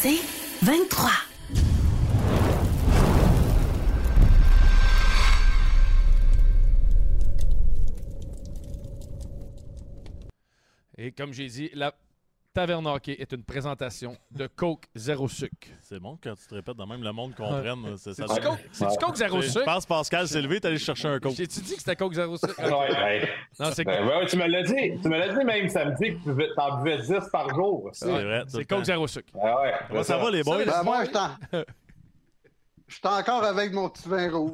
C'est 23. Et comme j'ai dit, la Taverne Hockey est une présentation de Coke Zéro Sucre. C'est bon quand tu te répètes de même, le monde comprenne. C'est ça. C'est du Coke, c'est du Coke Zéro Je Sucre. pense Pascal s'est levé, t'es allé chercher un coke. J'ai-tu dit que c'était Coke Zéro Sucre? Ouais, ouais. Non, c'est Ben, ouais, tu me l'as dit. Tu me l'as dit même samedi que tu buvais- t'en buvais 10 par jour. C'est vrai. c'est Coke. Zéro Sucre. Ah ouais. Ça va, les boys? Ben, moi, je t'en- je suis encore avec mon petit vin rouge,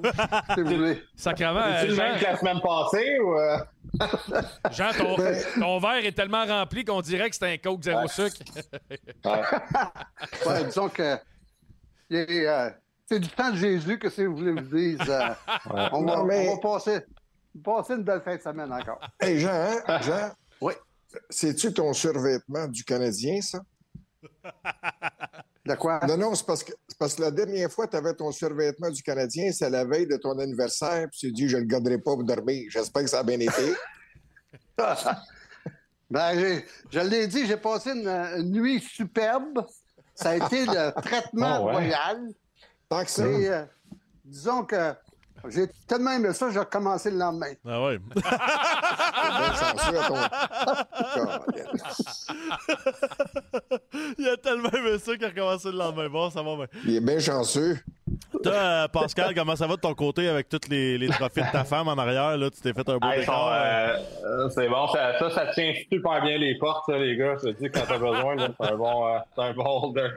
si vous voulez. Sacrement, C'est le Jean, même que la semaine passée ou. euh? Jean, ton, Ben- ton verre est tellement rempli qu'on dirait que c'est un Coke Zéro Sucre. Ouais, disons que euh, c'est du temps de Jésus que si vous voulez vous dire. euh, on, va, Non, mais- on va passer, passer une belle fin de semaine encore. Hey, Jean, hein? Jean? Oui. C'est-tu ton survêtement du Canadien, ça? De quoi? Non, non, c'est parce que, c'est parce que la dernière fois, tu avais ton survêtement du Canadien, c'est la veille de ton anniversaire, puis tu dis, je ne le garderai pas pour dormir. J'espère que ça a bien été. Ben, je l'ai dit, j'ai passé une, une nuit superbe. Ça a été le traitement Ah ouais? royal. Tant que ça. Et, euh, disons que j'ai tellement aimé ça, j'ai recommencé le lendemain. Ah ouais. bien chanceux à ton- Il a tellement aimé ça qu'il a recommencé le lendemain. Bon, ça va bien. Il est bien chanceux. Toi, euh, Pascal, comment ça va de ton côté avec tous les, les trophées de ta femme en arrière? Là, tu t'es fait un beau Hey, décor. euh, euh, c'est bon, ça, ça, ça tient super bien les portes, ça, les gars. Je te dis, quand t'as besoin, c'est un bon, euh, c'est un bon holder.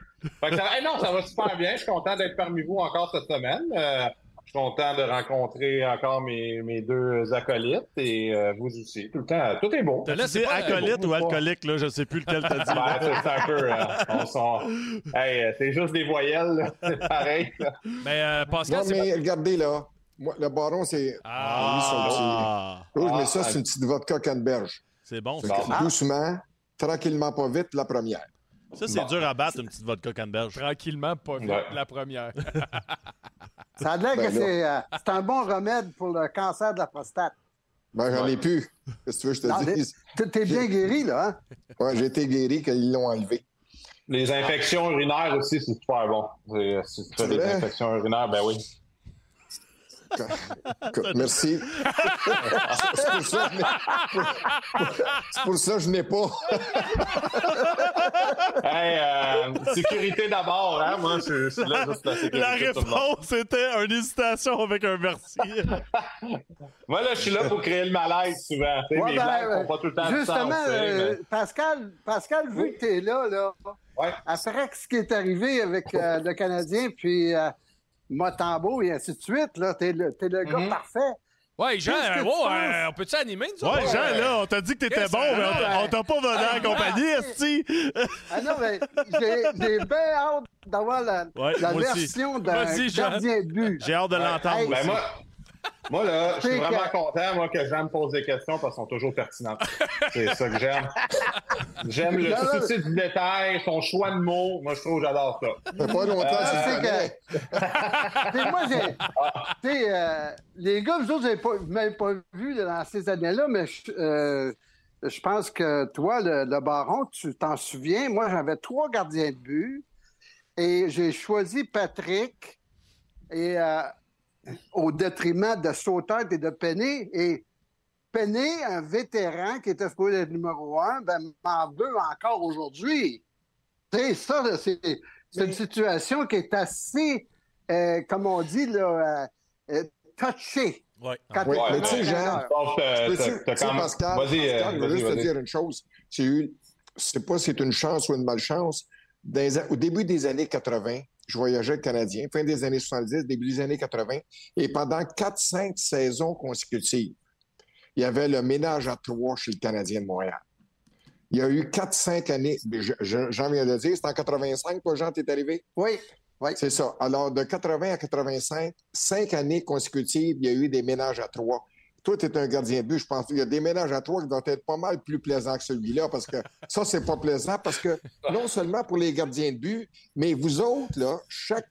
Fait que ça, hey, non, ça va super bien. Je suis content d'être parmi vous encore cette semaine. Euh, je suis content de rencontrer encore mes, mes deux acolytes et euh, vous aussi. Tout le temps, tout est beau. T'as Tu laissé acolyte ou alcoolique, là, je sais plus lequel t'as dit. Ben, c'est c'est un peu. euh, on Hey, c'est juste des voyelles, là. c'est pareil. là. Mais euh, Pascal, Non, c'est mais regardez là. Moi, le baron, c'est. Ah. lui, son petit- Ah, Rouge, mais Ah, ça, c'est une petite vodka canneberge. c'est bon. Que Doucement, tranquillement, pas vite, la première. Ça, c'est Bon. dur à battre, une petite vodka canneberge. tranquillement pas vite Ouais. la première. Ça a l'air Ben que c'est, euh, c'est un bon remède pour le cancer de la prostate. Ben, j'en ai plus. Qu'est-ce que tu veux que je te dise? T'es t'es bien guéri, là, hein? Ouais, j'ai été guéri quand ils l'ont enlevé. Les infections urinaires aussi, c'est super bon. C'est- Si tu fais des infections urinaires, ben oui. Merci. c'est pour ça que je n'ai- c'est pour ça que je n'ai pas. Hey, euh, sécurité d'abord, hein? Moi, je, je suis là juste pour la sécurité. La réponse était une hésitation avec un merci. Moi, là, je suis là pour créer le malaise souvent. Tu sais, Ouais, mes ben, blagues euh, font pas tout le temps de Justement, sens. tu euh, mais- Pascal, Pascal, vu que t'es là, là, Ouais. après ce qui est arrivé avec euh, le Canadien, puis euh, Motambo et ainsi de suite, là, t'es le, t'es le gars Mhm. parfait. Ouais, Jean, euh, oh, euh, on peut-tu animer, nous Ouais? Jean, là, on t'a dit que t'étais Qu'est-ce bon, mais on t'a- on t'a pas donné Ah, en compagnie, esti. Ah non, mais j'ai j'ai bien hâte d'avoir la, Ouais, la version d'un gardien de but. J'ai hâte de l'entendre Hey, Ben, aussi. Moi, là, je suis vraiment que- content, moi, que Jean me pose des questions parce qu'elles sont toujours pertinentes. C'est ça que j'aime. J'aime le souci du détail, son choix de mots. Moi, je trouve que j'adore ça. Ça fait pas longtemps Ah, que c'est. T'sais, moi, j'ai. t'sais, euh, les gars, vous autres, vous pas, vous m'avez pas vu dans ces années-là, mais je, euh, je pense que toi, le, le baron, tu t'en souviens. Moi, j'avais trois gardiens de but et j'ai choisi Patrick et, euh, au détriment de Sauter et de Penny. Et Penny, un vétéran qui était supposé être numéro un, ben, m'en veut encore aujourd'hui. Sais, ça, c'est c'est une situation qui est assez, euh, comme on dit, là, euh, euh, touchée. Ouais. Quand Oui, t'es mais tu sais, Jean, Pascal, je veux juste te dire une chose. C'est pas si c'est une chance ou une malchance. Dans au début des années 80, je voyageais Canadien, fin des années 70, début des années 80, et pendant 4-5 saisons consécutives, il y avait le ménage à trois chez le Canadien de Montréal. Il y a eu 4-5 années, je- je- Jean vient de le dire, c'est en 85, toi, Jean, t'es arrivé? Oui, oui. C'est ça. Alors, de 80 à 85, cinq années consécutives, il y a eu des ménages à trois. Toi, tu es un gardien de but, je pense. Il y a des ménages à trois qui doivent être pas mal plus plaisants que celui-là, parce que ça, c'est pas plaisant, parce que non seulement pour les gardiens de but, mais vous autres, là, chaque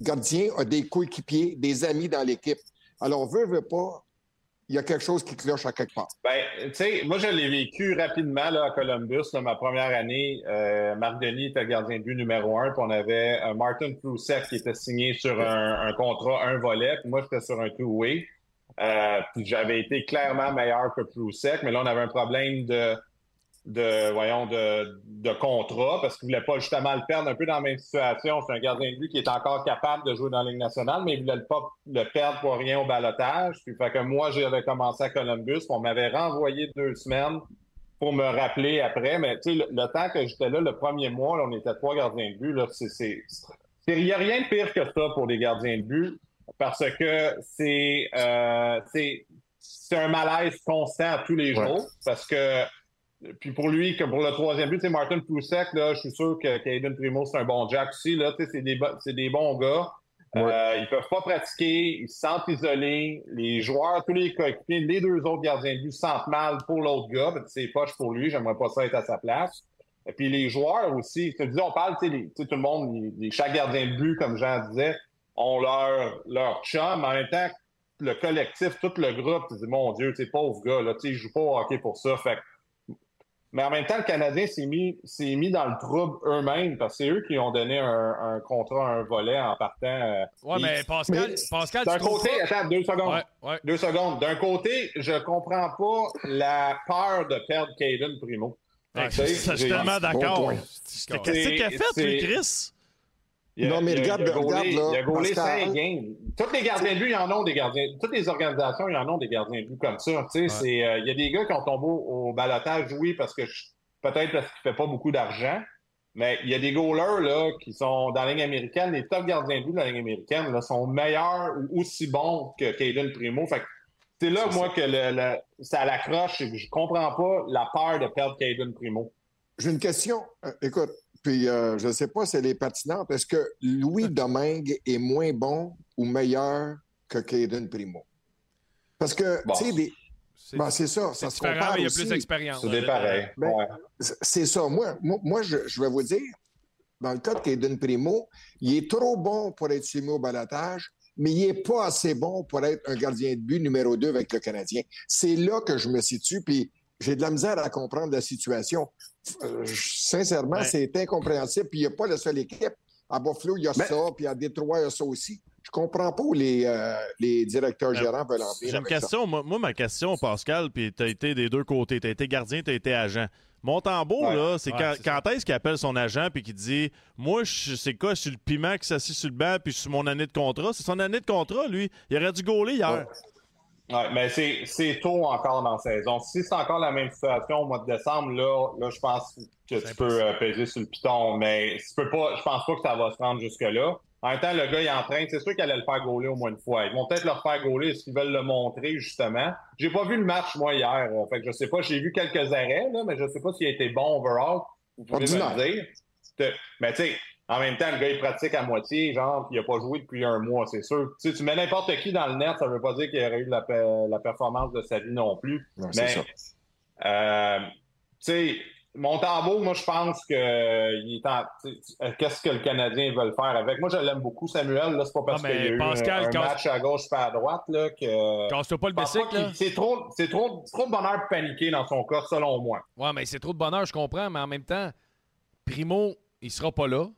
gardien a des coéquipiers, des amis dans l'équipe. Alors, veut, veut pas, il y a quelque chose qui cloche à quelque part. Ben, tu sais, moi, je l'ai vécu rapidement là, à Columbus. Là, ma première année, euh, Marc Denis était gardien de but numéro un, puis on avait un Martin Proussek qui était signé sur un, un contrat un volet, puis moi, j'étais sur un two-way. Euh, j'avais été clairement meilleur que Proussek, mais là, on avait un problème de voyons, de, contrat parce qu'il voulait pas justement le perdre un peu dans la même situation. C'est un gardien de but qui est encore capable de jouer dans la Ligue nationale, mais il voulait pas le perdre pour rien au balotage. Puis fait que moi, j'avais commencé à Columbus, on m'avait renvoyé deux semaines pour me rappeler après. Mais tu sais, le, temps que j'étais là, le premier mois, on était trois gardiens de but. Il n'y a rien de pire que ça pour les gardiens de but parce que c'est, euh, c'est, un malaise constant tous les jours parce que puis pour lui, comme pour le troisième but, c'est Martin Proussek, là, je suis sûr que Caden Primo, c'est un bon Jack aussi. Là, c'est des, des bons gars. Euh, ils peuvent pas pratiquer, ils se sentent isolés. Les joueurs, tous les coéquipiers, les deux autres gardiens de but sentent mal pour l'autre gars. C'est poche pour lui, j'aimerais pas ça être à sa place. Et puis les joueurs aussi, dis, on parle, tu sais, tout le monde, les, chaque gardien de but, comme Jean disait, ont leur, leur chum. En même temps, le collectif, tout le groupe, tu dis, mon Dieu, tu sais, pauvre gars, là, tu sais, il joue pas au hockey pour ça. Fait mais en même temps, le Canadien s'est mis, s'est mis dans le trouble eux-mêmes parce que c'est eux qui ont donné un, contrat, un volet en partant. Euh, ouais, mais Pascal, Pascal D'un côté, attends, deux secondes. Deux secondes. D'un côté, je comprends pas la peur de perdre Caden Primo. je suis tellement d'accord. Qu'est-ce qu'il a fait, lui, Chris? Non, mais regarde, il a regarde, là. Il a gaulé 5 games. Toutes les gardiens de but, ils en ont des gardiens. Toutes les organisations, ils en ont des gardiens de but comme ça. Tu sais, euh, il y a des gars qui ont tombé au, balotage, oui, parce que peut-être parce qu'ils ne fait pas beaucoup d'argent. Mais il y a des goalers là, qui sont dans la ligne américaine. Les top gardiens de but de la ligne américaine là, sont meilleurs ou aussi bons que Caden Primo. Fait c'est là, moi, que le, ça l'accroche. Je comprends pas la peur de perdre Caden Primo. J'ai une question. Euh, écoute, puis euh, je ne sais pas si elle est pertinente. Est-ce que Louis Domingue est moins bon ou meilleur que Caden Primo? Parce que, tu sais, des... Ben, c'est ça, ça se compare il y a plus d'expérience. C'est pareil. Ben, c'est ça. Moi, moi, je, vais vous dire, dans le cas de Caden Primo, il est trop bon pour être soumis au balatage, mais il n'est pas assez bon pour être un gardien de but numéro 2 avec le Canadien. C'est là que je me situe, puis j'ai de la misère à comprendre la situation. Euh, sincèrement, c'est incompréhensible. Puis il n'y a pas la seule équipe. À Buffalo, il y a ça, puis à Détroit, il y a ça aussi. Je comprends pas où les, euh, les directeurs ben, gérants veulent en venir. J'ai une question. Moi, ma question, Pascal, puis tu as été des deux côtés. Tu as été gardien, tu as été agent. Mon tambour, là, c'est quand, quand est-ce qu'il appelle son agent puis qu'il dit Moi, c'est quoi, je suis le piment qui s'assit sur le banc puis je suis mon année de contrat? C'est son année de contrat, lui. Il aurait dû gauler hier. Oui, mais c'est tôt encore dans la saison. Si c'est encore la même situation au mois de décembre, là, là je pense que tu peux euh, peser sur le piton, mais tu peux pas, je pense pas que ça va se rendre jusque-là. En même temps, le gars, il est en train, c'est sûr qu'il allait le faire gauler au moins une fois. Ils vont peut-être le faire gauler s'ils veulent le montrer, justement? J'ai pas vu le match, moi, hier. Euh, fait que je sais pas, j'ai vu quelques arrêts, là, mais je sais pas s'il a été bon overall. Vous pouvez me dire. Mais tu sais, en même temps, le gars, il pratique à moitié, genre, il n'a pas joué depuis un mois, c'est sûr. Tu, sais, tu mets n'importe qui dans le net, ça ne veut pas dire qu'il aurait eu la, la, performance de sa vie non plus. Mais, euh, tu sais, Montembeau, moi, je pense que il est en... Qu'est-ce que le Canadien veut faire avec? Moi, je l'aime beaucoup, Samuel. Là, c'est pas parce qu'il y a eu un, match à gauche pas à droite là, que. Casse-toi pas le bicycle, C'est trop, c'est trop, trop de bonheur pour paniquer dans son cas, selon moi. Ouais, mais c'est trop de bonheur, je comprends, mais en même temps, Primo, il sera pas là.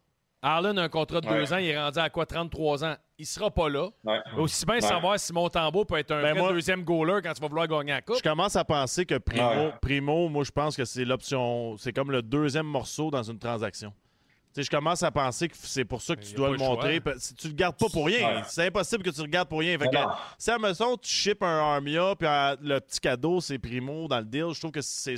Arlen a un contrat de deux ans, il est rendu à quoi 33 ans? Il sera pas là. Aussi bien savoir si Montembeau peut être un ben, deuxième goaler quand tu vas vouloir gagner la coupe. Je commence à penser que Primo, Primo moi je pense que c'est l'option, c'est comme le deuxième morceau dans une transaction. Tu sais, je commence à penser que c'est pour ça que tu dois le montrer. Si tu le gardes pas pour rien, c'est impossible que tu le gardes pour rien. Fait que, si à Maison, tu ships un Armia, puis le petit cadeau, c'est Primo dans le deal, je trouve que c'est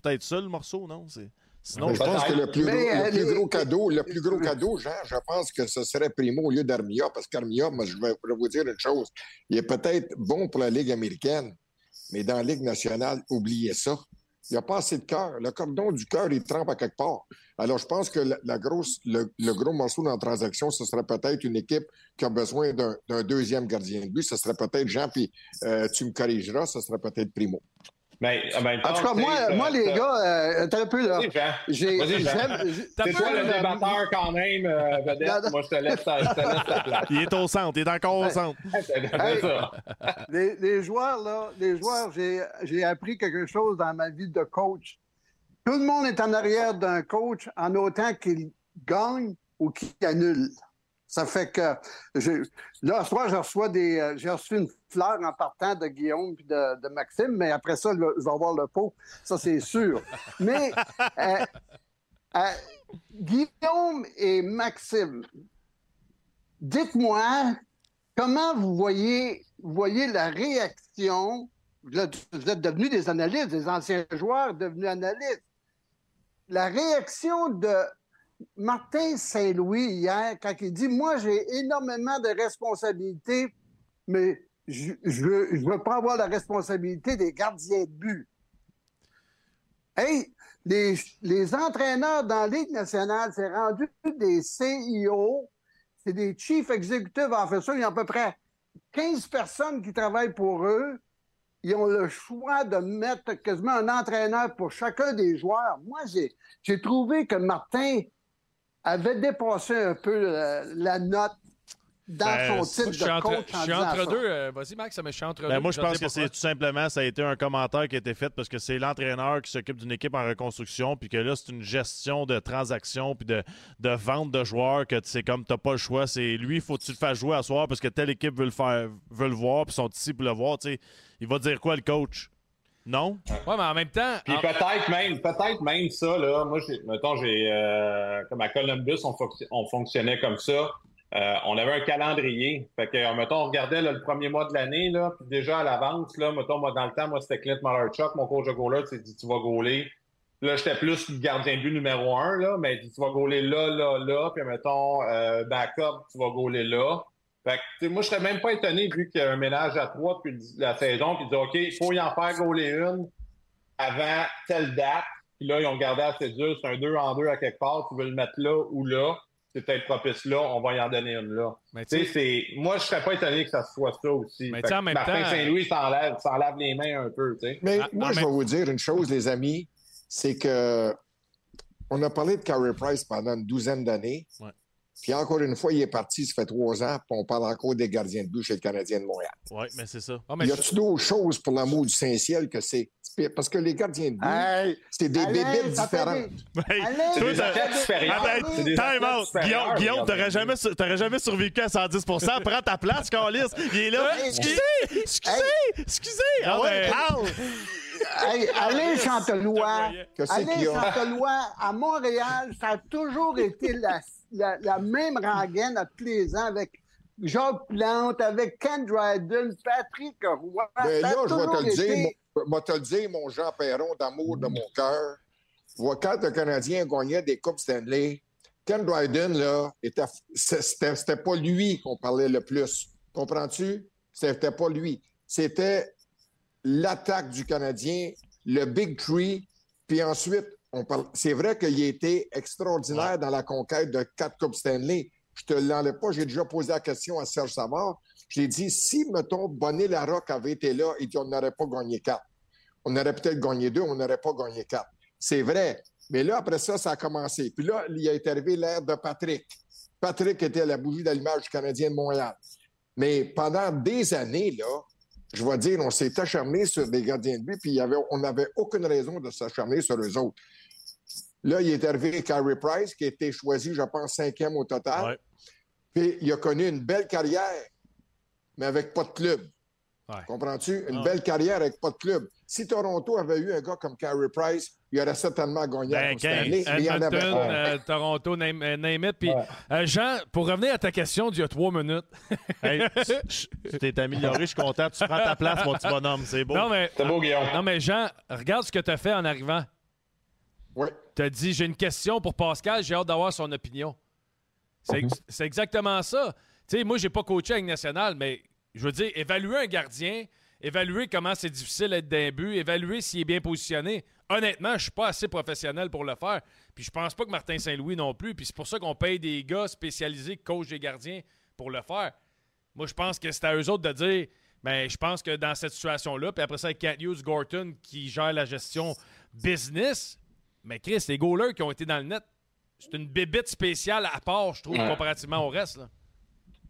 peut-être ça le morceau, non? C'est... Sinon, je pense que le plus, gros, le gros cadeau, le plus gros cadeau, Jean, je pense que ce serait Primo au lieu d'Armia, parce qu'Armia, moi, je vais, vous dire une chose, il est peut-être bon pour la Ligue américaine, mais dans la Ligue nationale, oubliez ça. Il n'y a pas assez de cœur. Le cordon du cœur, il trempe à quelque part. Alors, je pense que la, grosse, le, gros morceau dans la transaction, ce serait peut-être une équipe qui a besoin d'un deuxième gardien de but. Ce serait peut-être Jean, puis euh, tu me corrigeras, ce serait peut-être Primo. Mais, en, tout cas, moi, moi les gars, euh, un peu là. J'ai, C'est toi le débatteur quand même, euh, vedette. moi, je te, laisse, je te laisse ta place. Il est au centre, il est encore au centre. les, les, joueurs, là, les joueurs, j'ai, j'ai appris quelque chose dans ma vie de coach. Tout le monde est en arrière d'un coach en autant qu'il gagne ou qu'il annule. Ça fait que là, ce soir, je reçois des. Euh, j'ai reçu une fleur en partant de Guillaume et de, Maxime, mais après ça, je vais avoir le pot. Ça, c'est sûr. mais euh, euh, Guillaume et Maxime, dites-moi comment vous voyez, voyez la réaction. Vous êtes devenus des analystes, des anciens joueurs devenus analystes. La réaction de Martin Saint-Louis hier, quand il dit Moi, j'ai énormément de responsabilités, mais je ne veux, pas avoir la responsabilité des gardiens de but. Hey, les, les entraîneurs dans la Ligue nationale, c'est rendu des CIO, c'est des Chief Executive Officers. Il y a à peu près 15 personnes qui travaillent pour eux. Ils ont le choix de mettre quasiment un entraîneur pour chacun des joueurs. Moi, j'ai trouvé que Martin avait dépassé un peu la, note dans ben, son titre de coach. Je suis entre deux. Euh, vas-y, Max, ça me suis entre ben, deux. Moi, je pense que c'est tout simplement, ça a été un commentaire qui a été fait parce que c'est l'entraîneur qui s'occupe d'une équipe en reconstruction, puis que là, c'est une gestion de transactions, puis de, de vente de joueurs, que c'est comme, t'as pas le choix. C'est lui, faut que tu le fasses jouer à soir parce que telle équipe veut le faire, veut le voir, puis sont ici pour le voir. sais Il va dire quoi, le coach? Non? Ouais, mais en même temps. Puis peut-être même, peut-être même ça, là. Moi, mettons, j'ai. Euh, comme à Columbus, on, fonctionnait comme ça. Euh, on avait un calendrier. Fait que, mettons, on regardait le premier mois de l'année, là, puis déjà à l'avance, là, mettons, moi, dans le temps, moi, c'était Clint Malarchuk, mon coach de goaler, tu dit, tu vas gauler. Là, j'étais plus gardien de but numéro un, là, mais il dit, tu vas gauler là, là, là, puis mettons, euh, backup, tu vas gauler là. Fait que, moi, je serais même pas étonné vu qu'il y a un ménage à trois depuis la saison, puis dit OK, il faut y en faire gauler une avant telle date. Puis là, ils ont gardé la cédule, c'est un deux en deux à quelque part, tu veux le mettre là ou là. C'est peut-être propice là, on va y en donner une là. Mais tu sais, moi, je serais pas étonné que ça soit ça aussi. Mais en même Martin Saint-Louis s'enlève, s'enlève les mains un peu. Mais ah, moi, je vais vous dire une chose, les amis, c'est que on a parlé de Carey Price pendant une douzaine d'années. Ouais. Puis encore une fois, il est parti, ça fait trois ans, puis on parle encore des gardiens de but chez le Canadien de Montréal. Oui, mais c'est ça. Ah, y a-tu d'autres choses pour l'amour du Saint-Ciel que c'est. Parce que les gardiens de but, c'est des bébés différents. c'est des athlètes Time out. Guillaume, Guillaume t'aurais jamais, jamais survécu à 110% Prends ta place, Carlis. Il est là. Excusez, excusez, excusez. Ah ouais, parle. Hey, Alain Chantelois, Alain Chantelois, à Montréal, ça a toujours été la la, même rengaine à tous les ans avec Jacques Plante, avec Ken Dryden, Patrick Roy. Mais ben là, je vais te, le dire, mon, te le dire, mon Jean Perron, d'amour de mon cœur. Quand le Canadien gagnait des Coupes Stanley, Ken Dryden, là, c'était pas lui qu'on parlait le plus. Comprends-tu? C'était pas lui. C'était l'attaque du Canadien, le Big Tree, puis ensuite c'est vrai qu'il a été extraordinaire dans la conquête de quatre Coupes Stanley. Je te l'enlève pas. J'ai déjà posé la question à Serge Savard. J'ai dit, si, mettons, Bonnet Larocque avait été là, et on n'aurait pas gagné quatre. On aurait peut-être gagné deux, on n'aurait pas gagné quatre. C'est vrai. Mais là, après ça, ça a commencé. Puis là, il a été arrivé l'ère de Patrick. Patrick était la bougie d'allumage du Canadien de Montréal. Mais pendant des années, là, je vais dire, on s'est acharné sur des gardiens de but, puis on n'avait aucune raison de s'acharner sur eux autres. Là, il est arrivé Carey Price, qui a été choisi, je pense, cinquième au total. Puis il a connu une belle carrière, mais avec pas de club. Comprends-tu? Une ah. belle carrière avec pas de club. Si Toronto avait eu un gars comme Carey Price, il aurait certainement gagné ben, Edmonton, euh, Toronto, name, euh, name it. Puis, euh, Jean, pour revenir à ta question d'il y a trois minutes. tu t'es amélioré, je suis content. Tu prends ta place, mon petit bonhomme. C'est beau. C'est beau, Guillaume. Non, mais Jean, regarde ce que tu as fait en arrivant. Oui. Tu as dit j'ai une question pour Pascal, j'ai hâte d'avoir son opinion. C'est mhm. exactement ça. Tu sais, moi, j'ai pas coaché avec National, mais je veux dire, évaluer un gardien, évaluer comment c'est difficile d'être d'un but, évaluer s'il est bien positionné. Honnêtement, je suis pas assez professionnel pour le faire. Puis je pense pas que Martin Saint-Louis non plus. Puis c'est pour ça qu'on paye des gars spécialisés, coach des gardiens, pour le faire. Moi, je pense que c'est à eux autres de dire Mais je pense que dans cette situation-là, puis après ça, avec Cat Hughes, Gorton qui gère la gestion business, mais Chris, les goalers qui ont été dans le net, c'est une bébite spéciale à part, je trouve, comparativement au reste.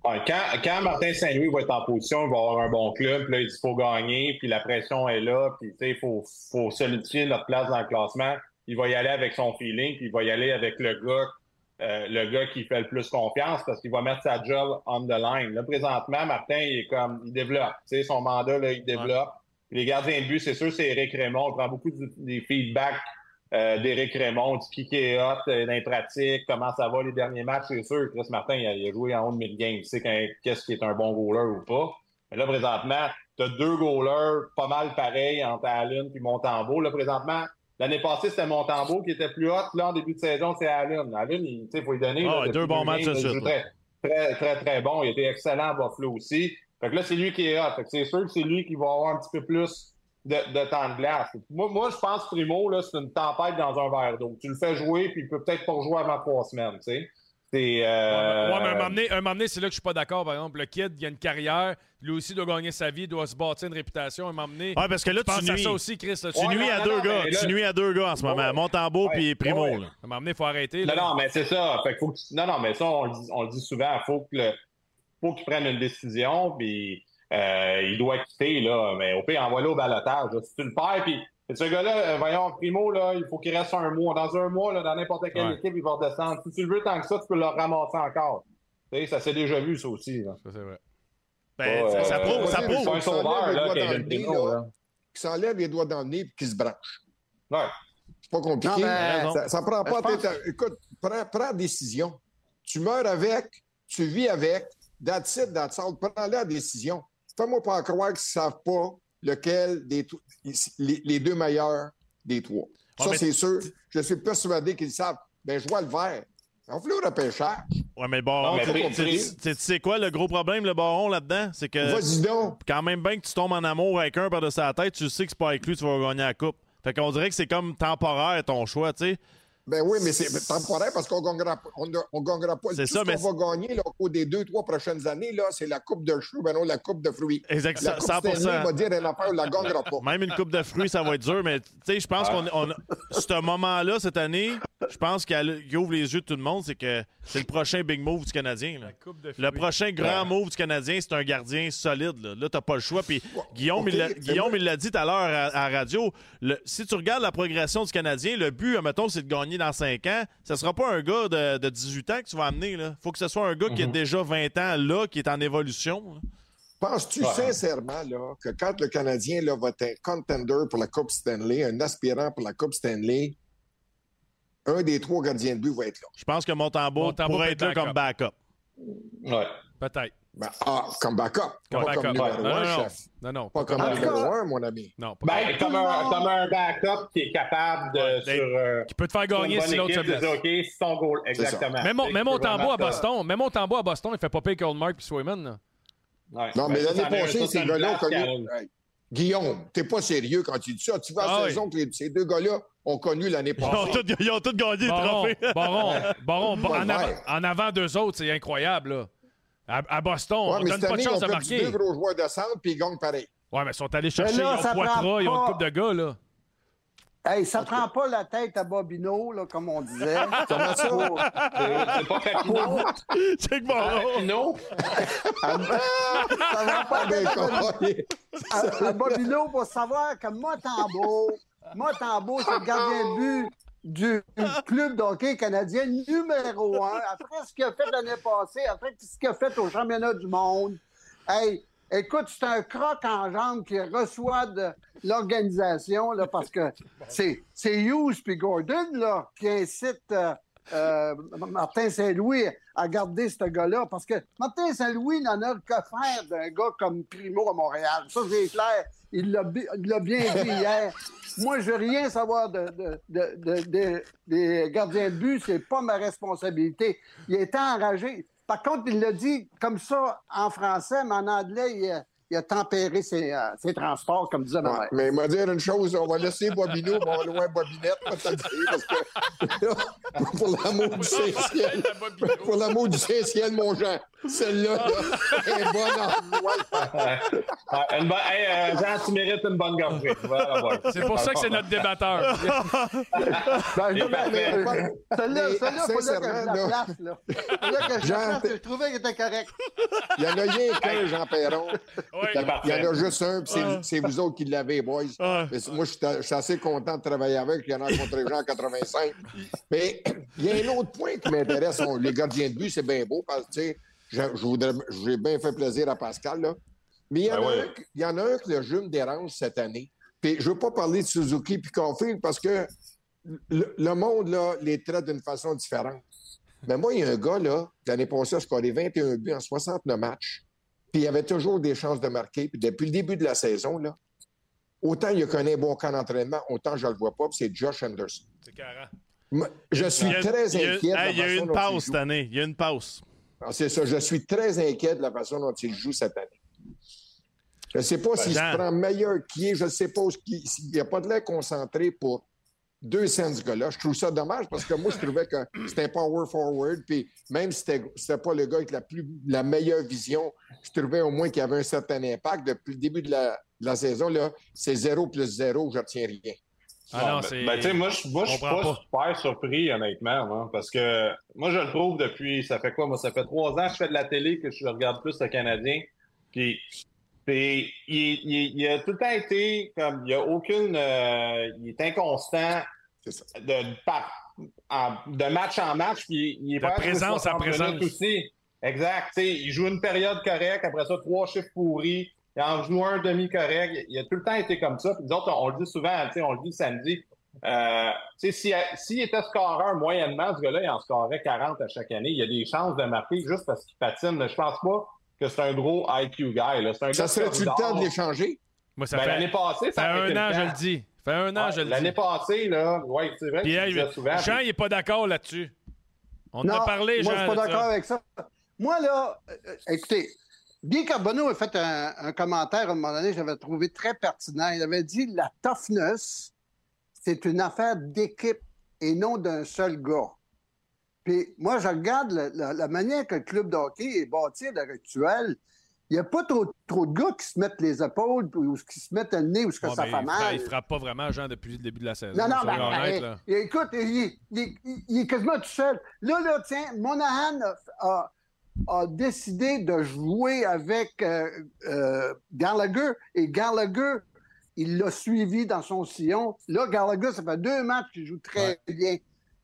quand, Martin Saint-Louis va être en position, il va avoir un bon club, puis là, il faut gagner, puis la pression est là, puis il faut, faut solidifier notre place dans le classement. Il va y aller avec son feeling, puis il va y aller avec le gars euh, le gars qui fait le plus confiance parce qu'il va mettre sa job on the line. Là, présentement, Martin, il est comme, il développe. Son mandat, là, il développe. Les gardiens de but, c'est sûr, c'est Eric Raymond. On prend beaucoup des feedbacks euh, d'Éric Raymond, du qui est hot euh, dans les pratiques, comment ça va les derniers matchs, c'est sûr. Chris Martin, il a, joué en haut de mid-game. Il sait qu'est-ce qui est un bon goaler ou pas. Mais là, présentement, tu as deux goalers pas mal pareils entre Allen et Montembeau. Là, présentement, L'année passée, c'était Montembeau qui était plus haut. Là, en début de saison, c'est Allen. Allen, il faut lui donner. Ah, deux bons matchs de suite. Très, très, très, très bon. Il était excellent à Buffalo aussi. Fait que là, c'est lui qui est hot. c'est sûr que c'est lui qui va avoir un petit peu plus de, de temps de glace. Moi, moi je pense que Primo, là, c'est une tempête dans un verre d'eau. Tu le fais jouer, puis il peut peut-être pas jouer avant trois semaines, tu sais. C'est. Euh... Ouais, mais un moment donné, c'est là que je suis pas d'accord. Par exemple, le kid, il a une carrière, lui aussi doit gagner sa vie, il doit se bâtir une réputation. Un moment donné. Ouais, parce que là, tu, nuis. ça aussi, Chris. tu nuis à deux gars. Tu nuis à deux gars en ce moment. Montembeau puis Primo. Là. À un moment donné, il faut arrêter. Non, non, mais c'est ça. Fait faut Non, non, mais ça, on le dit, on le dit souvent. Il faut que le... faut qu'il prenne une décision, puis euh, il doit quitter, là. Mais au pire, envoie-le au balotage. Si tu le perds, puis ce gars-là, euh, voyons, Primo, là, il faut qu'il reste un mois. Dans un mois, là, dans n'importe quelle équipe, il va redescendre. Si tu le veux tant que ça, tu peux le ramasser encore. Tu sais, ça s'est déjà vu, ça aussi. Là. Ça, c'est vrai. Ben, ça, ça, prouve. Ça prouve. C'est un sauveur, là, Kevin Primo, là. Qui s'enlève les doigts dans le nez et qui se branche. Ouais. C'est pas compliqué. ça, ça prend pas tête Écoute, prends, prends décision. Tu meurs avec, tu vis avec. That's it, that's all. Prends la décision. Fais-moi pas croire qu'ils ne savent pas lequel des les, les, deux meilleurs des trois. ça, c'est sûr. Je suis persuadé qu'ils savent. Ben, je vois le vert. On fait le repêchage. Ouais, mais le baron, tu sais quoi le gros problème, le baron, là-dedans? C'est que. Vas-y donc. Quand même bien que tu tombes en amour avec un par-dessus la tête, tu sais que c'est pas avec lui que tu vas gagner la coupe. Fait qu'on dirait que c'est comme temporaire ton choix, tu sais. Ben oui, mais c'est temporaire parce qu'on ne gagnera, on, gagnera pas. C'est ça, ce mais... qu'on va gagner là, au cours des deux, trois prochaines années, là, c'est la coupe de choux, ben non, la coupe de fruits. Exactement. La coupe 100%. va dire elle affaire, on la gagnera pas. Même une coupe de fruits, ça va être dur, mais tu sais, je pense qu'on on, ce moment-là, cette année, je pense qu'il ouvre les yeux de tout le monde, c'est que c'est le prochain big move du Canadien. Là. Le prochain grand move du Canadien, c'est un gardien solide. Là, là tu n'as pas le choix. Puis Guillaume, il l'a dit tout à l'heure à, la radio. si tu regardes la progression du Canadien, le but, mettons, c'est de gagner dans 5 ans. Ce ne sera pas un gars de, 18 ans que tu vas amener. Il faut que ce soit un gars qui a mhm. déjà 20 ans là, qui est en évolution. Penses-tu sincèrement là, que quand le Canadien là, va être un contender pour la Coupe Stanley, un aspirant pour la Coupe Stanley, un des trois gardiens de but va être là? Je pense que Montembeau, pourrait être là comme backup. Ouais. Peut-être. Ben, ah, comme backup. Comme pas backup. comme numéro non, un, non, chef. Non, non. Pas, comme numéro un, mon ami. Non, pas ben, comme, un, comme un backup qui est capable de. Ouais, sur, euh, qui peut te faire gagner si l'autre se blesse. OK, c'est son goal. Exactement. Même, même Montembeau à Boston. Même Montembeau à Boston, il fait pas pire Mark et Swayman. Ouais. Non, mais l'année passée, ces gars-là ont connu. Guillaume, t'es pas sérieux quand tu dis ça. Tu vois la ah saison que ces deux gars-là ont connu l'année passée. Ils ont tous gagné le trophée. Baron, baron, en, avant, en avant d'eux autres, c'est incroyable. Là. À, Boston, ouais, on donne pas de chance de marquer. Ils ont deux gros joueurs de centre puis ils gagnent pareil. Ouais, mais ils sont allés chercher, là, ils ont Poitras, ils ont une coupe de gars, là. Hey, ça prend pas la tête à Bobino, là, comme on disait. Comment ça? C'est pas Papineau. C'est que bon. Non. ça va pas bien. À, à Bobino, pour savoir que Motambo, Motambo, c'est le gardien de but du club d'hockey canadien numéro un. Après ce qu'il a fait l'année passée, après ce qu'il a fait au championnat du monde. Hey, Écoute, c'est un croc en jambe qui reçoit de l'organisation parce que c'est Hughes puis Gordon là, qui incitent euh, euh, Martin Saint-Louis à garder ce gars-là. Parce que Martin Saint-Louis n'en a que faire d'un gars comme Primo à Montréal. Ça, c'est clair. Il l'a bien dit hier. Moi, je veux rien savoir de, des gardiens de but. C'est pas ma responsabilité. Il est enragé. Par contre, il l'a dit comme ça en français, mais en anglais, il, a tempéré ses, euh, ses, transports, comme disait ma mère. Mais il m'a dit une chose, on va laisser Bobino, on va louer Bobinette, dire, parce que pour l'amour du Saint-Ciel, pour l'amour du Saint-Ciel, mon Jean, Celle-là, est bonne en une hey, euh, Jean, tu mérites une bonne gorgée. C'est pour ça que c'est notre débatteur. Ben, celle-là, celle-là, faut que je la place. Là. Là que je Jean, je trouvais qu'elle était correct. Il y en a rien qu'un, Jean Perron. Il y en a juste un, puis c'est vous autres qui l'avez, boys. Moi, je suis assez content de travailler avec. Il y en a rencontré Jean en 85. Mais il y a un autre point qui m'intéresse. Les gardiens de but, c'est bien beau parce que, j'ai bien fait plaisir à Pascal, là. Mais il y, en ben a un, il y en a un que le jeu me dérange cette année. Puis je ne veux pas parler de Suzuki puis Caulfield parce que le, monde, là, les traite d'une façon différente. Mais moi, il y a un gars, là, l'année passée, a scoré 21 buts en 69 matchs. Puis il avait toujours des chances de marquer. Puis depuis le début de la saison, là, autant il a un bon camp d'entraînement, autant je ne le vois pas. C'est Josh Anderson. C'est carré. Je suis très inquiet. Il y a, il y a une pause cette année. Il y a une pause. Ah, c'est ça. Je suis très inquiet de la façon dont il joue cette année. Je ne sais pas ben, s'il se prend meilleur qui est. Je ne sais pas s'il n'y a pas de l'air concentré pour deux scènes ce gars-là. Je trouve ça dommage parce que moi, je trouvais que c'était un power forward. Puis même si c'était, n'était pas le gars avec la, plus, la meilleure vision, je trouvais au moins qu'il avait un certain impact. Depuis le début de la, de la saison, là, c'est zéro plus zéro, je retiens rien. Ah non, ben, ben, moi, je ne suis pas, super surpris, honnêtement, parce que moi, je le trouve depuis, ça fait quoi? Moi, ça fait trois ans que je fais de la télé, que je regarde plus le Canadien. Puis, il, il, a tout le temps été comme, il n'y a aucune, euh, il est inconstant de, de match en match, puis il est pas présence à présence. Aussi. Exact. il joue une période correcte, après ça, trois chiffres pourris. Il en joue un demi-correct. Il a tout le temps été comme ça. Puis nous autres, on, le dit souvent, on le dit samedi. Euh, s'il si était scoreur moyennement, ce gars-là, il en scorerait 40 à chaque année. Il a des chances de marquer juste parce qu'il patine. Je pense pas que c'est un gros IQ guy. Là. Un ça serait-tu le temps de l'échanger? Moi, ça ben, fait l'année passée, ça fait un an, je le dis. Fait un an, je le dis. L'année passée, là, oui, c'est vrai. Puis, que souvent, Jean, il n'est pas d'accord là-dessus. On en a parlé, Jean. Moi, je suis pas d'accord avec ça. Moi, là, euh, écoutez, Guy Carbonneau a fait un, commentaire à un moment donné, j'avais trouvé très pertinent. Il avait dit la toughness, c'est une affaire d'équipe et non d'un seul gars. Puis moi, je regarde la, manière que le club de hockey est bâti à l'heure actuelle. Il n'y a pas trop, trop, de gars qui se mettent les épaules ou qui se mettent le nez ou ce que ça fait mal. Il ne frappe pas vraiment, Jean, depuis le début de la saison. Non, non, ben, écoute, il, est quasiment tout seul. Là, là, tiens, Monahan a a décidé de jouer avec euh, euh, Gallagher et Gallagher, il l'a suivi dans son sillon. Là, Gallagher, ça fait deux matchs qu'il joue très bien.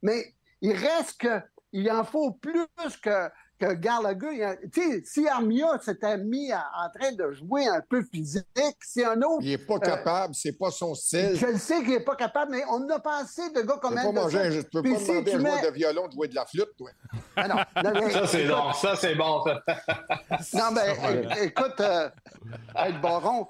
Mais il reste qu'il en faut plus que que Gallagher, tu sais, si Armia s'était mis en train de jouer un peu physique, c'est un autre. Il n'est pas euh, capable, c'est pas son style. Je le sais qu'il n'est pas capable, mais on a passé de gars comme Tu peux pas manger, peux pas demander à un joueur de violon de jouer de la flûte, toi. Ah non, ça, c'est bon, ça, c'est bon, ça. non, mais écoute, euh, Baron,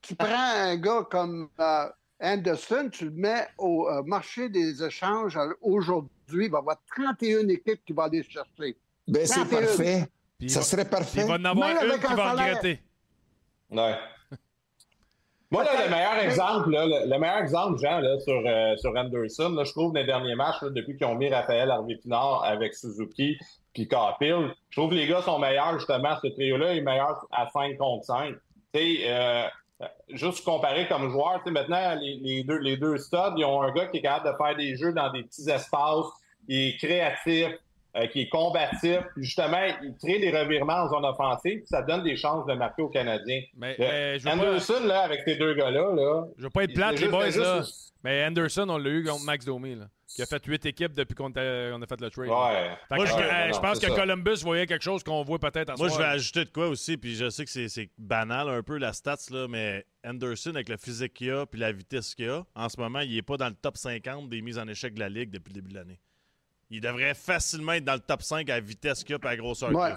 tu prends un gars comme euh, Anderson, tu le mets au euh, marché des échanges aujourd'hui, il va y avoir 31 équipes qui vont aller chercher. Ben, c'est parfait. ça serait parfait. Il va en avoir une qui va regretter. Ouais. Moi, le meilleur exemple, le, meilleur exemple, Jean, là, sur, euh, sur Anderson, là, je trouve, les derniers matchs, depuis qu'ils ont mis Raphaël Harvey-Pinard avec Suzuki puis Carpill, je trouve que les gars sont meilleurs, justement. Ce trio-là est meilleur à 5 contre 5. Euh, juste comparer comme joueur, maintenant, les, les, deux, les deux studs, ils ont un gars qui est capable de faire des jeux dans des petits espaces, il est créatif, euh, qui est combatif. Justement, il crée des revirements en zone offensive, ça donne des chances de marquer aux Canadiens. Mais, euh, Anderson, là, avec ces deux gars-là, là, je veux pas être plate, les boys, là. Mais Anderson, on l'a eu contre Max Domi, là, qui a fait huit équipes depuis qu'on a, fait le trade. Ouais. Moi, je, pense que Columbus voyait quelque chose qu'on voit peut-être en Moi, je vais ajouter de quoi aussi, puis je sais que c'est banal un peu la stats, là, mais Anderson, avec le physique qu'il a puis la vitesse qu'il a, en ce moment, il est pas dans le top 50 des mises en échec de la Ligue depuis le début de l'année. Il devrait facilement être dans le top 5 à vitesse qu'il a et à grosseur ouais.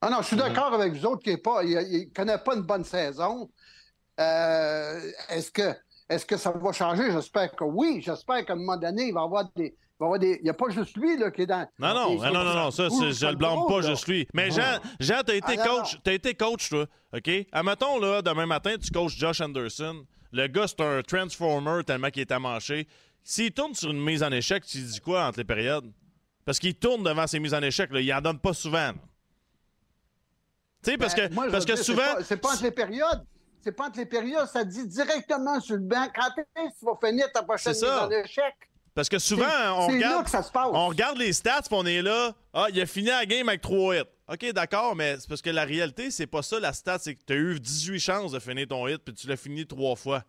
Ah non, je suis d'accord avec vous autres qu'il ne connaît pas une bonne saison. Euh, est-ce que est-ce que ça va changer? J'espère que oui. J'espère qu'à un moment donné, il va y avoir des. Il n'y a pas juste lui là, qui est dans. Non, non, non, non, non, ça, je le blâme pas juste lui. Mais Jean, Jean tu as été ah, coach, as été coach, toi. OK? Admettons, là, demain matin, tu coaches Josh Anderson. Le gars, c'est un transformer tellement qu'il est amanché. S'il tourne sur une mise en échec, tu dis quoi entre les périodes? Parce qu'il tourne devant ses mises en échec, là, il en donne pas souvent. Tu sais, parce que, ben, parce que souvent. C'est pas, entre les périodes. C'est pas entre les périodes. Ça dit directement sur le banc. Quand est-ce que tu vas finir ta prochaine mise en échec? Parce que souvent, on regarde, on regarde les stats et on est là. Ah, il a fini la game avec 3 hits. OK, d'accord, mais c'est parce que la réalité, c'est pas ça la stat. C'est que tu as eu 18 chances de finir ton hit puis tu l'as fini trois fois.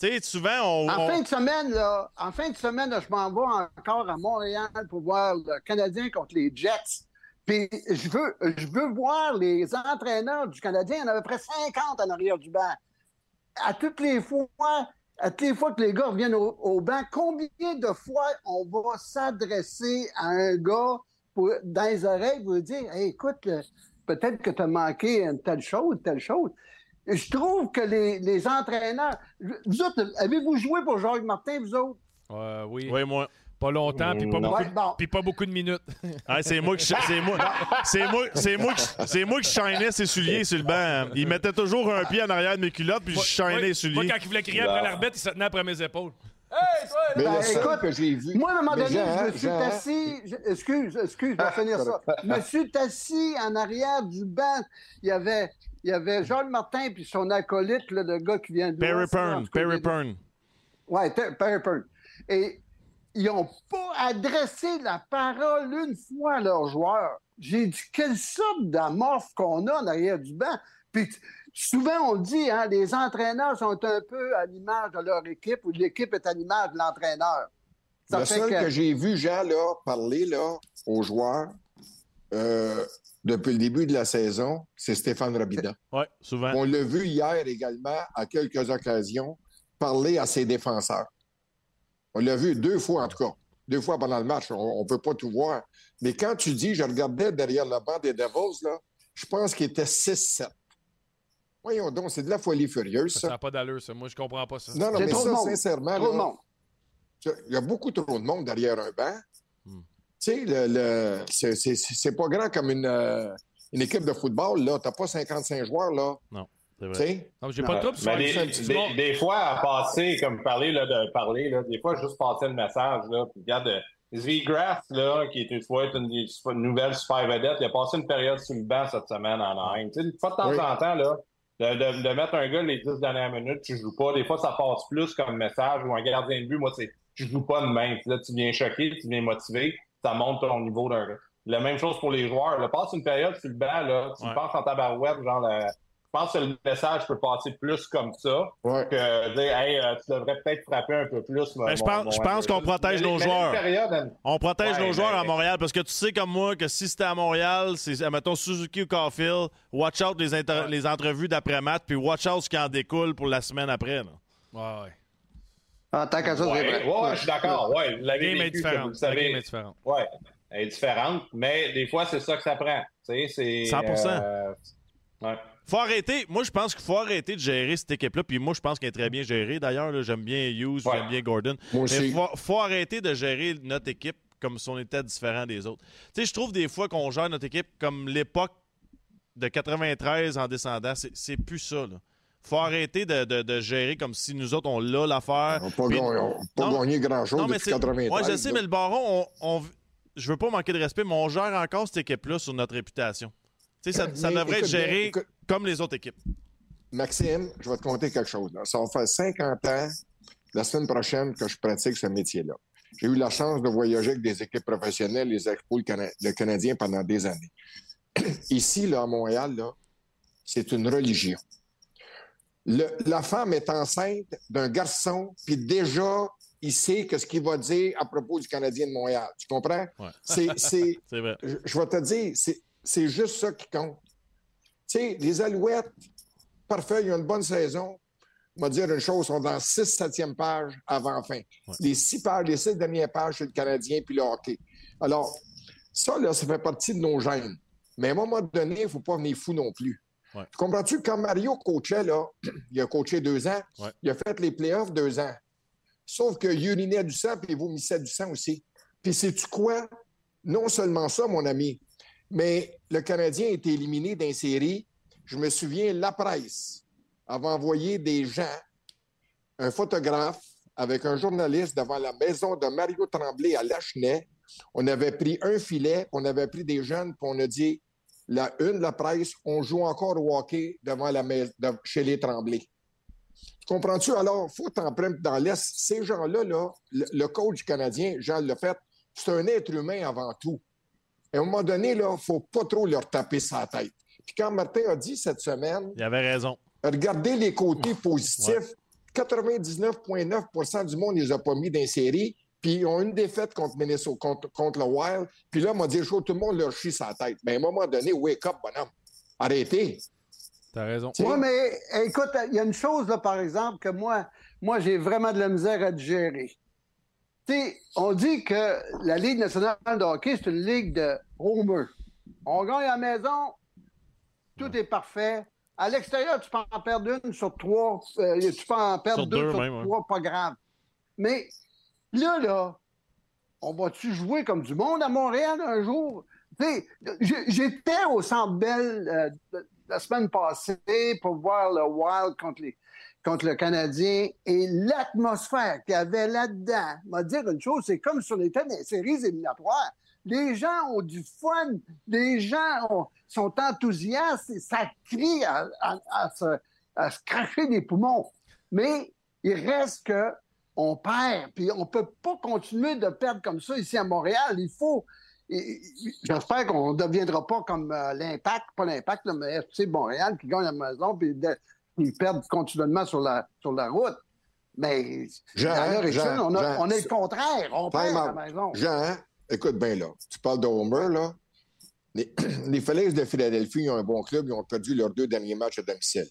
Tu sais, souvent, on. En fin de semaine, là, en fin de semaine, je m'en vais encore à Montréal pour voir le Canadien contre les Jets. Puis je veux, je veux voir les entraîneurs du Canadien. Il y en a à peu près 50 en arrière du banc. À toutes les fois, à toutes les fois que les gars reviennent au, banc, combien de fois on va s'adresser à un gars pour, dans les oreilles pour lui dire écoute, peut-être que tu as manqué une telle chose, telle chose. Je trouve que les, entraîneurs. Vous autres, avez-vous joué pour Jacques Martin, vous autres? Euh, oui. Oui, moi. Pas longtemps, puis pas, beaucoup, de, pas beaucoup de minutes. Ah, c'est moi qui c'est moi, c'est moi, c'est moi, c'est moi qui chaînais ses souliers sur le banc. Il mettait toujours un pied en arrière de mes culottes, puis je chaînais les souliers. Moi, quand il voulait crier après l'arbitre, il se tenait après mes épaules. Hey, toi, Mais ben, écoute, que j'ai vu. Moi, à un moment donné, je me suis assis. Excuse, excuse, je vais finir ça. Je me suis assis en arrière du banc. Il y avait, il y avait Jean Martin puis son acolyte, là, le gars qui vient de. Perry Pern. Perry Pern. Ouais, Perry Pern. Et ils n'ont pas adressé la parole une fois à leurs joueurs. J'ai dit, quelle sorte d'amorphe qu'on a en arrière du banc. Puis souvent, on dit, hein, les entraîneurs sont un peu à l'image de leur équipe ou l'équipe est à l'image de l'entraîneur. Le seul que, j'ai vu Jean là, parler là, aux joueurs euh, depuis le début de la saison, c'est Stéphane Rabida. Oui, souvent. On l'a vu hier également, à quelques occasions, parler à ses défenseurs. On l'a vu deux fois, en tout cas. Deux fois pendant le match. On ne peut pas tout voir. Mais quand tu dis, je regardais derrière le banc des Devils, là, je pense qu'il était 6-7. Voyons donc, c'est de la folie furieuse, ça. N'a pas d'allure, ça. Moi, je comprends pas ça. Non, non, mais ça, sincèrement, il y a beaucoup trop de monde derrière un banc. Hmm. Tu sais, le, c'est pas grand comme une, euh, une équipe de football, là. T'as pas 55 joueurs, là. Non. Non, j'ai pas de trouble des, des, fois, à passer, comme parler, là, de parler, là, des fois, juste passer le message, là, puis regarde, Zvigraf, là, qui est une fois une, une, nouvelle super vedette, il a passé une période sur le banc cette semaine en Inde. Tu sais, une fois de temps en temps, là, de, de, de, mettre un gars les 10 dernières minutes, tu joues pas. Des fois, ça passe plus comme message ou un gardien de but. Moi, c'est je joue pas de même. Là, tu viens choquer, tu viens motiver, ça monte ton niveau d'un La même chose pour les joueurs. Là, passe une période sur le banc, là, tu penses en tabarouette, genre je pense que le message peut passer plus comme ça que dire hey, euh, tu devrais peut-être frapper un peu plus. Je pense, je pense qu'on protège nos joueurs. On protège nos joueurs à Montréal parce que tu sais comme moi que si c'était à Montréal, c'est mettons Suzuki ou Caulfield, watch out les, les entrevues d'après-match puis watch out ce qui en découle pour la semaine après. Là. Ouais, ouais. En tant que ça, c'est vrai. Ouais, je suis d'accord. Ouais, la game est différente. La game est différente. Ouais, elle est différente, mais des fois, c'est ça que ça prend. Tu sais, c'est. 100 euh, ouais faut arrêter. Moi, je pense qu'il faut arrêter de gérer cette équipe-là. Puis moi, je pense qu'elle est très bien gérée. D'ailleurs, j'aime bien Hughes, j'aime bien Gordon. Moi aussi. Mais faut, arrêter de gérer notre équipe comme si on était différent des autres. Tu sais, je trouve des fois qu'on gère notre équipe comme l'époque de 93 en descendant. C'est plus ça, là faut arrêter de, gérer comme si nous autres, on l'a l'affaire. On n'a pas, gagné grand-chose depuis 93. Moi, je sais, mais le baron, on, je veux pas manquer de respect, mais on gère encore cette équipe-là sur notre réputation. Tu sais, ça, devrait être géré comme les autres équipes. Maxime, je vais te conter quelque chose. Ça va faire 50 ans, la semaine prochaine, que je pratique ce métier-là. J'ai eu la chance de voyager avec des équipes professionnelles, les Expos, le, Canadien pendant des années. Ici, là, à Montréal, là, c'est une religion. La femme est enceinte d'un garçon, puis déjà, il sait que ce qu'il va dire à propos du Canadien de Montréal. Tu comprends? C'est, vrai. Je, je vais te dire, c'est juste ça qui compte. Tu sais, les Alouettes, parfait, ils ont une bonne saison. On va dire une chose, sont dans 6 7e page avant fin. Les six pages, les six dernières pages, c'est le Canadien puis le hockey. Alors, ça, là, ça fait partie de nos gènes. Mais à un moment donné, il ne faut pas venir fou non plus. Tu comprends-tu? Quand Mario coachait, là, il a coaché deux ans, il a fait les playoffs deux ans. Sauf que urinait du sang puis il vomissait du sang aussi. Puis sais-tu quoi? Non seulement ça, mon ami, mais le Canadien a été éliminé d'un série. Je me souviens, la presse avait envoyé des gens, un photographe avec un journaliste devant la maison de Mario Tremblay à Lachenay. On avait pris un filet, on avait pris des jeunes, puis on a dit la une de la presse, on joue encore au hockey devant la chez les Tremblay. Comprends-tu? Alors, il faut t'en prendre dans l'Est. Ces gens-là, là, le, coach canadien, Jean fait, c'est un être humain avant tout. Et à un moment donné, il ne faut pas trop leur taper sa tête. Puis quand Martin a dit cette semaine... Il avait raison. Regardez les côtés positifs. 99,9% du monde ne les a pas mis dans. Puis ils ont une défaite contre Minnesota, contre, le Wild. Puis là, on m'a dit, tout le monde leur chie sa tête. Mais à un moment donné, wake up, bonhomme. Arrêtez. T'as raison. Oui, mais écoute, il y a une chose, là, par exemple, que moi, moi j'ai vraiment de la misère à digérer. sais, on dit que la Ligue nationale de hockey, c'est une ligue de homer. On gagne à la maison, tout est parfait. À l'extérieur, tu peux en perdre une sur trois. Euh, tu peux en perdre deux, sur trois, pas grave. Mais Là, là, on va-tu jouer comme du monde à Montréal un jour? J'étais au Centre Bell euh, la semaine passée pour voir le Wild contre, le Canadien et l'atmosphère qu'il y avait là-dedans. m'a dire une chose, c'est comme sur les séries éliminatoires. Les gens ont du fun, les gens sont enthousiastes et ça crie à se cracher des poumons. Mais il reste que on perd. Puis on ne peut pas continuer de perdre comme ça ici à Montréal. Il faut. J'espère qu'on ne deviendra pas comme euh, l'Impact, pas l'Impact, mais FC Montréal qui gagne la maison puis ils perdent continuellement sur la, sur la route. Mais Jean, on, on, est le contraire. On perd à la maison. Jean, écoute bien là. Tu parles de Homer, là. Les, les de Philadelphie ont un bon club. Ils ont perdu leurs deux derniers matchs à domicile.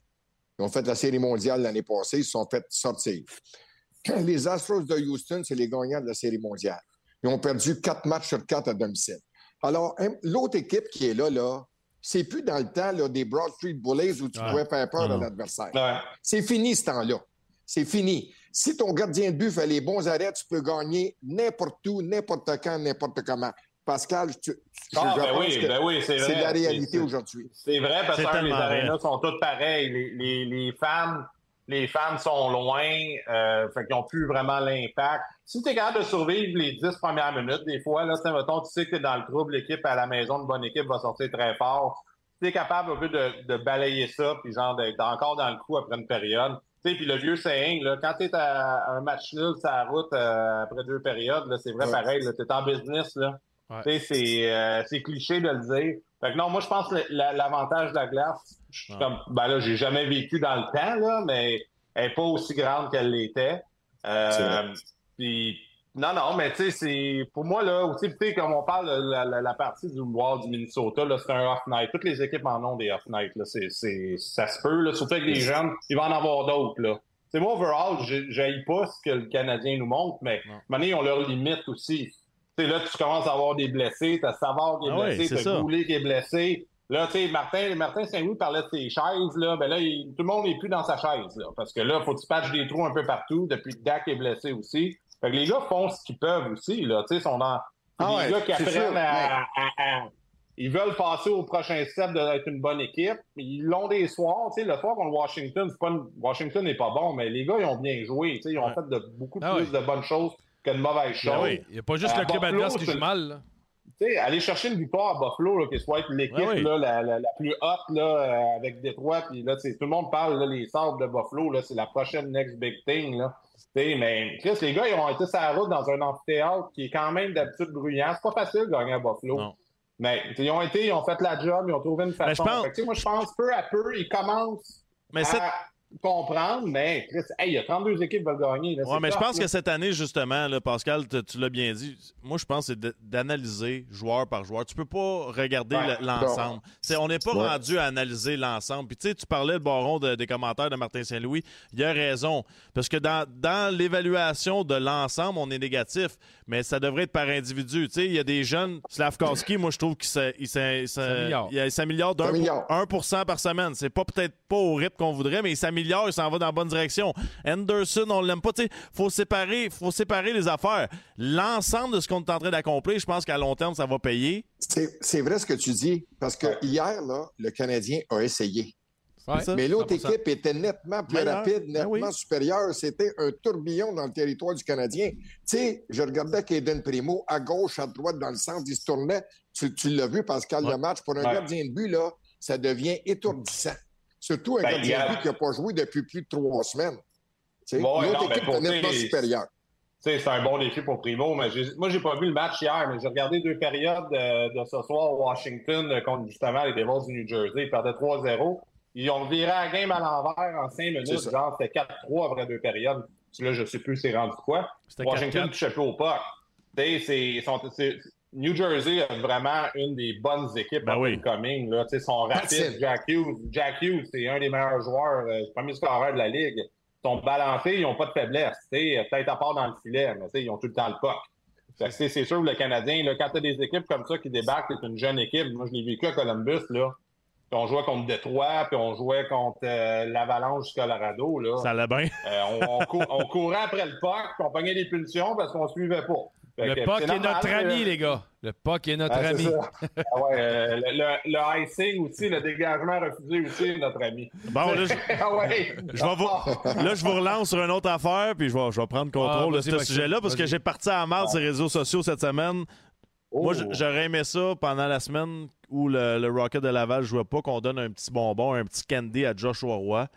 Ils ont fait la Série mondiale l'année passée. Ils se sont fait sortir. les Astros de Houston, c'est les gagnants de la Série mondiale. Ils ont perdu quatre matchs sur quatre à domicile. Alors, l'autre équipe qui est là, là, c'est plus dans le temps là, des Broad Street Bullies où tu pouvais faire peur à l'adversaire. C'est fini ce temps-là. C'est fini. Si ton gardien de but fait les bons arrêts, tu peux gagner n'importe où, n'importe quand, n'importe comment. Pascal, je, ah, ben oui, ben oui, c'est la réalité aujourd'hui. C'est vrai parce que les arénas sont toutes pareilles. Les, les, les fans les fans sont loin, euh, fait qu'ils n'ont plus vraiment l'impact. Si tu es capable de survivre les dix premières minutes, des fois, là, mettons, tu sais que tu es dans le trouble, l'équipe à la maison, une bonne équipe va sortir très fort. Si tu es capable un peu de, de balayer ça, puis genre d'être encore dans le coup après une période. Tu sais, puis le vieux saying, là, quand tu es à un match nul sur la route euh, après deux périodes, c'est vrai pareil, tu es en business. Là. Euh, c'est cliché de le dire. Fait que non, moi, je pense que l'avantage de la glace, je comme, ben là, j'ai jamais vécu dans le temps, là, mais elle n'est pas aussi grande qu'elle l'était. Euh, puis, non, non, mais tu sais, c'est pour moi, là, aussi, tu sais, comme on parle de la, partie du Wild du Minnesota, là, c'est un off-night. Toutes les équipes en ont des off-night, là. C'est, ça se peut, là, surtout avec les jeunes, il va en avoir d'autres, là. C'est moi, overall, j'aille pas ce que le Canadien nous montre, mais donné, on leur limite aussi. Sais, là, tu commences à avoir des blessés, t'as Savard qui est ah blessé, t'as Goulet qui est blessé. Là, tu sais, Martin, Martin Saint-Louis parlait de ses chaises, là. Ben là, tout le monde n'est plus dans sa chaise, là. Parce que là, faut que tu patches des trous un peu partout depuis que Dak est blessé aussi. Fait que les gars font ce qu'ils peuvent aussi, là. Tu sais, sont dans. Ah les gars qui apprennent à, Ils veulent passer au prochain step d'être une bonne équipe. Ils l'ont des soirs. Tu sais, le soir contre Washington, pas Washington n'est pas bon, mais les gars, ils ont bien joué. Tu sais, ils ont fait de, beaucoup ah plus de bonnes choses que de mauvaises ben choses. oui. Il n'y a pas juste le club adverse qui joue mal, là sais, aller chercher une victoire à Buffalo, là, qui soit l'équipe la, la, la, plus haute là, euh, avec Détroit, puis là, tout le monde parle là, les sortes de Buffalo, là, c'est la prochaine next big thing. Là. mais Chris, les gars, ils ont été sur la route dans un amphithéâtre qui est quand même d'habitude bruyant. C'est pas facile de gagner à Buffalo. Mais ils ont été, ils ont fait la job, ils ont trouvé une façon. moi, je pense peu à peu, ils commencent mais à comprendre, mais il y a 32 équipes qui veulent gagner. Oui, mais je pense que cette année, justement, là, Pascal, tu l'as bien dit, moi, je pense que c'est d'analyser joueur par joueur. Tu peux pas regarder l'ensemble. On n'est pas rendu à analyser l'ensemble. Puis, tu sais, tu parlais, le baron, des commentaires de Martin Saint-Louis. Il a raison. Parce que dans, dans l'évaluation de l'ensemble, on est négatif, mais ça devrait être par individu. Tu sais, il y a des jeunes, Slavkowski, moi, je trouve qu'il s'améliore d'un 1 par semaine. C'est pas peut-être pas au rythme qu'on voudrait, mais il s'améliore il s'en va dans la bonne direction. Anderson, on l'aime pas. Il faut séparer, faut séparer les affaires. L'ensemble de ce qu'on est en train d'accomplir, je pense qu'à long terme, ça va payer. C'est vrai ce que tu dis, parce que hier, là, le Canadien a essayé. Mais l'autre équipe était nettement plus rapide, ben nettement supérieure. C'était un tourbillon dans le territoire du Canadien. Tu sais, je regardais Kaden Primo à gauche, à droite, dans le centre, il se tournait. Tu, l'as vu, Pascal, le match. Pour un gardien de but, là, ça devient étourdissant. Surtout un ben, gardien qui n'a pas joué depuis plus de trois semaines. L'autre équipe est nettement supérieure c'est un bon défi pour Primo. Mais moi, j'ai pas vu le match hier, mais j'ai regardé deux périodes de, ce soir Washington euh, contre justement les Devils du New Jersey. Ils perdaient 3-0. Ils ont viré la game à l'envers en cinq minutes. Genre, c'était 4-3 après deux périodes. Là, je sais plus c'est rendu quoi. Washington touchait plus au puck. New Jersey a vraiment une des bonnes équipes ben oui. coming. Là. Ils sont rapides. Jack Hughes, Jack Hughes c'est un des meilleurs joueurs, euh, premier scoreur de la Ligue sont balancés, ils n'ont pas de faiblesse. Peut-être à part dans le filet, mais ils ont tout le temps le puck. C'est sûr, le Canadien, là, quand tu as des équipes comme ça qui débarquent, c'est une jeune équipe. Moi, je l'ai vécu à Columbus. Là. Puis on jouait contre Détroit, puis on jouait contre euh, l'Avalanche du Colorado. Là. Ça allait bien. Euh, on, courait après le puck, puis on pognait des pulsions parce qu'on ne suivait pas. Le puck est, notre ami, les gars. Le puck est notre ami. ah ouais, euh, le, icing aussi, le dégagement refusé aussi est notre ami. Bon, là, je, ah ouais. je vais vous, là, je vous relance sur une autre affaire, puis je vais, je vais prendre contrôle ah, de ce sujet-là, parce que j'ai parti à marre sur les réseaux sociaux cette semaine. Moi, oh. j'aurais aimé ça pendant la semaine où le, le Rocket de Laval ne jouait pas, qu'on donne un petit bonbon, un petit candy à Joshua Roy.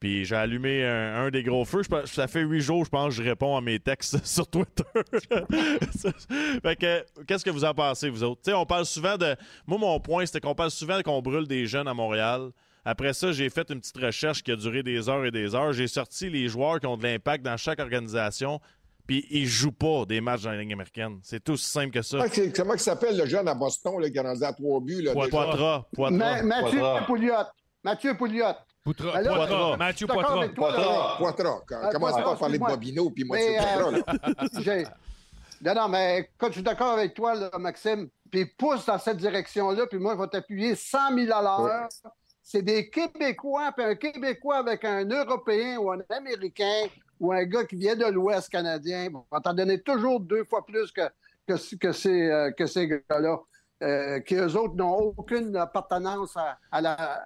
Puis j'ai allumé un, des gros feux. ça fait huit jours, je pense, que je réponds à mes textes sur Twitter. fait que, qu'est-ce que vous en pensez, vous autres? on parle souvent de. Moi, mon point, c'était qu'on parle souvent qu'on brûle des jeunes à Montréal. Après ça, j'ai fait une petite recherche qui a duré des heures et des heures. J'ai sorti les joueurs qui ont de l'impact dans chaque organisation. Puis ils jouent pas des matchs dans la Ligue américaine. C'est tout simple que ça. comment il s'appelle le jeune à Boston là, qui a rendu à trois buts? Là, Poitras. Mathieu Pouliot. Mathieu Pouliot. Poutra, ben Poitras. Mathieu Poitras. Poitras. Poitras. Commence pas à parler de Bobino puis Mathieu Poitras. non, non, mais quand je suis d'accord avec toi, là, Maxime, puis pousse dans cette direction-là, puis moi, je vais t'appuyer 100 000 à l'heure. C'est des Québécois, puis un Québécois avec un Européen ou un Américain ou un gars qui vient de l'Ouest canadien, va t'en donner toujours deux fois plus que, que, que ces, euh, que ces gars-là. Euh, qui eux autres n'ont aucune appartenance à, à la,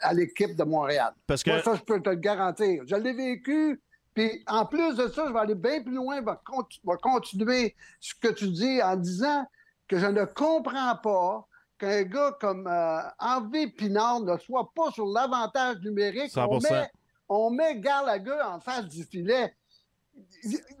à, l'équipe de Montréal. Parce que... ça, je peux te le garantir. Je l'ai vécu. Puis en plus de ça, je vais aller bien plus loin, je vais, continuer ce que tu dis en disant que je ne comprends pas qu'un gars comme euh, Henri Pinard ne soit pas sur l'avantage numérique. On met, on met Gallagher en face du filet.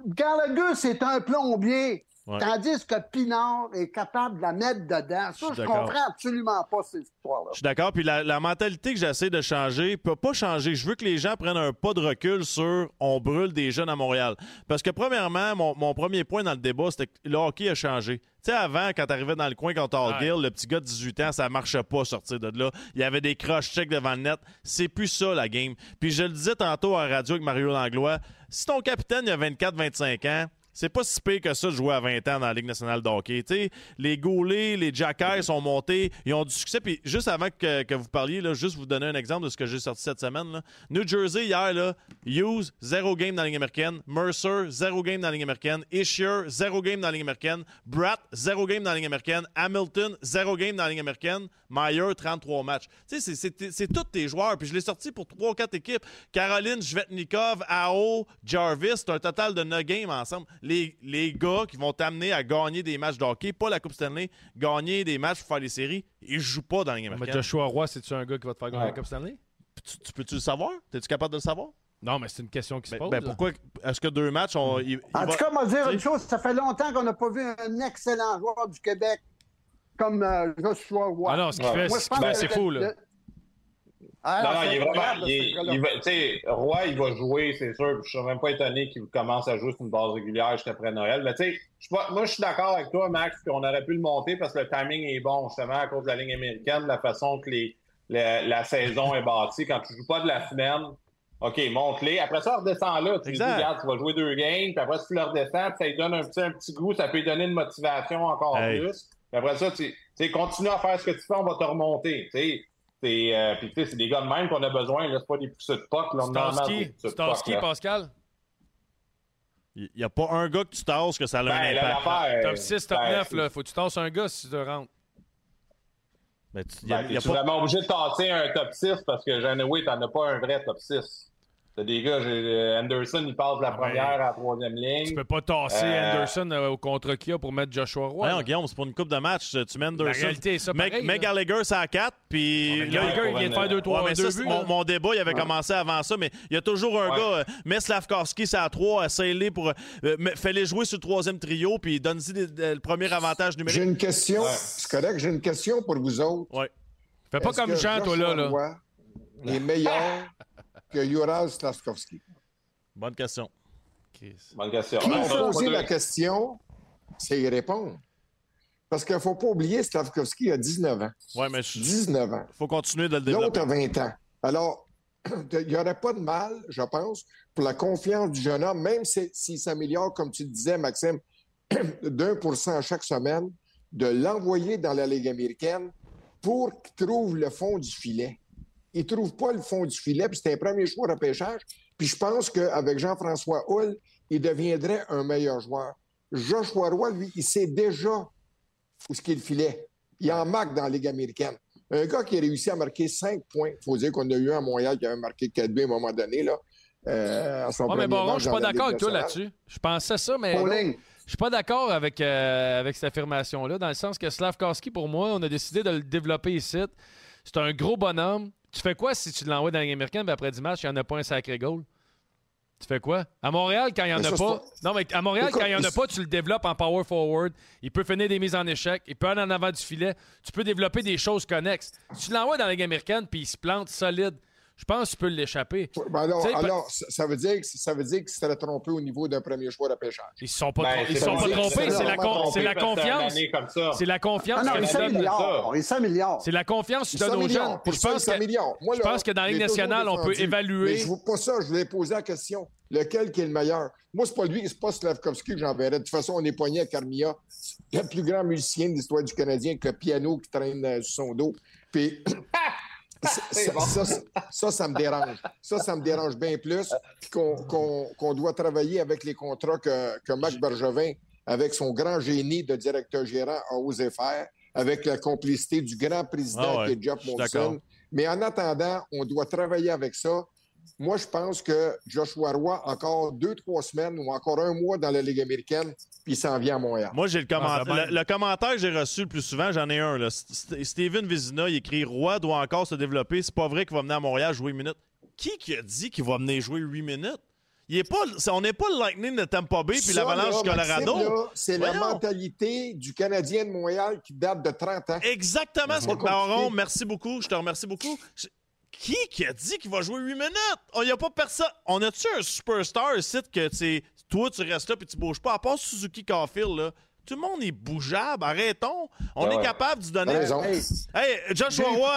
Gallagher, c'est un plombier. Tandis que Pinard est capable de la mettre dedans. Ça, je, comprends absolument pas cette histoire-là. Je suis d'accord. Puis la, mentalité que j'essaie de changer peut pas changer. Je veux que les gens prennent un pas de recul sur on brûle des jeunes à Montréal. Parce que, premièrement, mon, premier point dans le débat, c'était que le hockey a changé. Tu sais, avant, quand t'arrivais dans le coin contre Gill, le petit gars de 18 ans, ça marchait pas sortir de là. Il y avait des cross-checks devant le net. C'est plus ça, la game. Puis je le disais tantôt à la radio avec Mario Langlois, si ton capitaine il a 24-25 ans, c'est pas si pire que ça de jouer à 20 ans dans la Ligue nationale de hockey. les goalés, les jackers sont montés, ils ont du succès. Puis juste avant que, vous parliez, là, juste vous donner un exemple de ce que j'ai sorti cette semaine. New Jersey, hier, là, Hughes, zéro game dans la Ligue américaine. Mercer, zéro game dans la Ligue américaine. Ishier, zéro game dans la Ligue américaine. Bratt, zéro game dans la Ligue américaine. Hamilton, zéro game dans la Ligue américaine. Meyer, 33 matchs. C'est tous tes joueurs. Puis je l'ai sorti pour 3-4 équipes. Caroline, Jvetnikov, Ao, Jarvis, c'est un total de 9 games ensemble les, gars qui vont t'amener à gagner des matchs de hockey, pas la Coupe Stanley, gagner des matchs pour faire les séries, ils jouent pas dans Ligue américaine. Mais Joshua Roy, c'est-tu un gars qui va te faire gagner la Coupe Stanley? Tu, peux-tu le savoir? Es-tu capable de le savoir? Non, mais c'est une question qui se ben, pose. Ben pourquoi est-ce que deux matchs, on, En tout cas, moi dire une chose, ça fait longtemps qu'on n'a pas vu un excellent joueur du Québec comme euh, Joshua Roy. Ah non, ce qu'il fait, ben, c'est fou, là. Ah, non, non, il est vraiment. Tu sais, Roy, il va jouer, c'est sûr. Je ne suis même pas étonné qu'il commence à jouer sur une base régulière juste après Noël. Mais tu sais, moi, je suis d'accord avec toi, Max, qu'on aurait pu le monter parce que le timing est bon, justement, à cause de la ligne américaine, la façon que les, la, saison est bâtie. Quand tu ne joues pas de la semaine, OK, monte-les. Après ça, redescends là. Tu dis, regarde, tu vas jouer deux games. Puis après, si tu le redescends, ça lui donne un petit, un petit goût, ça peut lui donner une motivation encore plus. Puis après ça, tu sais, continue à faire ce que tu fais, on va te remonter. Tu sais c'est euh, des gars de même qu'on a besoin. C'est pas des poussées de poc. Starsky, Pascal? Il n'y a pas un gars que tu tasses que ça a ben, un impact. top 6, top 9, ben, là, faut que tu tasses un gars si tu rentres. Mais tu ben, es vraiment obligé de tasser un top 6 parce que, tu t'en as pas un vrai top 6. T'as des gars, euh, Anderson, il passe de la première à la troisième ligne. Tu peux pas tasser euh, Anderson euh, au contre qui a pour mettre Joshua Roy. Non, Guillaume, c'est pour une coupe de match. Tu mets Anderson. La réalité, ça Mec, pareil, Gallagher, c'est à 4. Puis. Gallagher, il vient de faire 2 3 ouais, buts. Mon, mon, débat, il avait commencé avant ça, mais il y a toujours un gars. Mets Slavkovski, c'est à 3. Essaye-les pour. Fais-les jouer sur le troisième trio, puis donne-y le premier avantage numérique. J'ai une question. C'est correct, j'ai une question pour vous autres. Oui. Fais pas comme Jean, toi, là. là. Les meilleurs que Ural Slavkovski. Bonne question. Bonne question. Qui poser la question, c'est y répondre. Parce qu'il ne faut pas oublier, Stavkovski a 19 ans. Oui, mais 19 ans. Il faut continuer de le développer. L'autre a 20 ans. Alors, il n'y aurait pas de mal, je pense, pour la confiance du jeune homme, même s'il s'améliore, comme tu disais, Maxime, d'un pour cent chaque semaine, de l'envoyer dans la Ligue américaine pour qu'il trouve le fond du filet. Il ne trouve pas le fond du filet, puis c'est un premier choix de repêchage. Puis je pense qu'avec Jean-François Hull, il deviendrait un meilleur joueur. Joshua Roy, lui, il sait déjà où ce qu'il filait. Il en marque dans la Ligue américaine. Un gars qui a réussi à marquer 5 points. Il faut dire qu'on a eu un Montréal qui avait marqué 4 buts à un moment donné. Là, euh, à son mais bon, je suis pas d'accord avec toi là-dessus. Je pensais ça, mais. Je suis pas d'accord avec, euh, avec cette affirmation-là, dans le sens que Slavkowski, pour moi, on a décidé de le développer ici. C'est un gros bonhomme. Tu fais quoi si tu l'envoies dans la Ligue américaine, et après 10 matchs, il n'y en a pas un sacré goal? Tu fais quoi? À Montréal, quand il n'y en a pas. Non, mais à Montréal, quand il n'y en a pas, tu le développes en power forward. Il peut finir des mises en échec. Il peut aller en avant du filet. Tu peux développer des choses connexes. Si tu l'envoies dans la Ligue américaine puis il se plante solide, je pense que tu peux l'échapper. Ben alors, alors ça, veut dire que, ça veut dire que serait trompé au niveau d'un premier choix de pêchage. Ils ne sont pas, ben, ils sont pas trompés. C'est la, la, confiance. C'est la confiance. Ah non, il s'améliore. C'est la confiance que tu donnes aux jeunes. Je pense, que, je pense que dans la Ligue nationale, on peut évaluer. je pas ça. Je voulais poser la question. Lequel qui est le meilleur? Moi, c'est pas lui, c'est pas Slavkovski que j'enverrais. De toute façon, on est poigné à Carmilla, le plus grand musicien de l'histoire du Canadien, avec le piano qui traîne euh, sur son dos. Puis ça, ça, me dérange. Ça, ça me dérange bien plus qu'on doit travailler avec les contrats que, que Marc Bergevin, avec son grand génie de directeur gérant, a osé faire, avec la complicité du grand président ah qui est Jeff Monson. Mais en attendant, on doit travailler avec ça. Moi, je pense que Joshua Roy, encore deux, trois semaines ou encore un mois dans la Ligue américaine, puis il s'en vient à Montréal. Moi, j'ai le, ah, le, commentaire que j'ai reçu le plus souvent, j'en ai un. Là. Steven Vizina, il écrit Roy doit encore se développer. C'est pas vrai qu'il va venir à Montréal jouer 8 minutes. Qui qui a dit qu'il va venir jouer 8 minutes? Il est pas, on n'est pas le Lightning de Tampa Bay puis l'Avalanche du Colorado. C'est la mentalité du Canadien de Montréal qui date de 30 ans. Exactement. Baron, merci beaucoup. Je te remercie beaucoup. Qui qui a dit qu'il va jouer 8 minutes? Il n'y a pas personne. On a-tu un superstar ici que toi, tu restes là et tu bouges pas? À part Suzuki Caulfield, là, tout le monde est bougeable. Arrêtons. On est capable de donner. Hey, hey, Joshua Roy,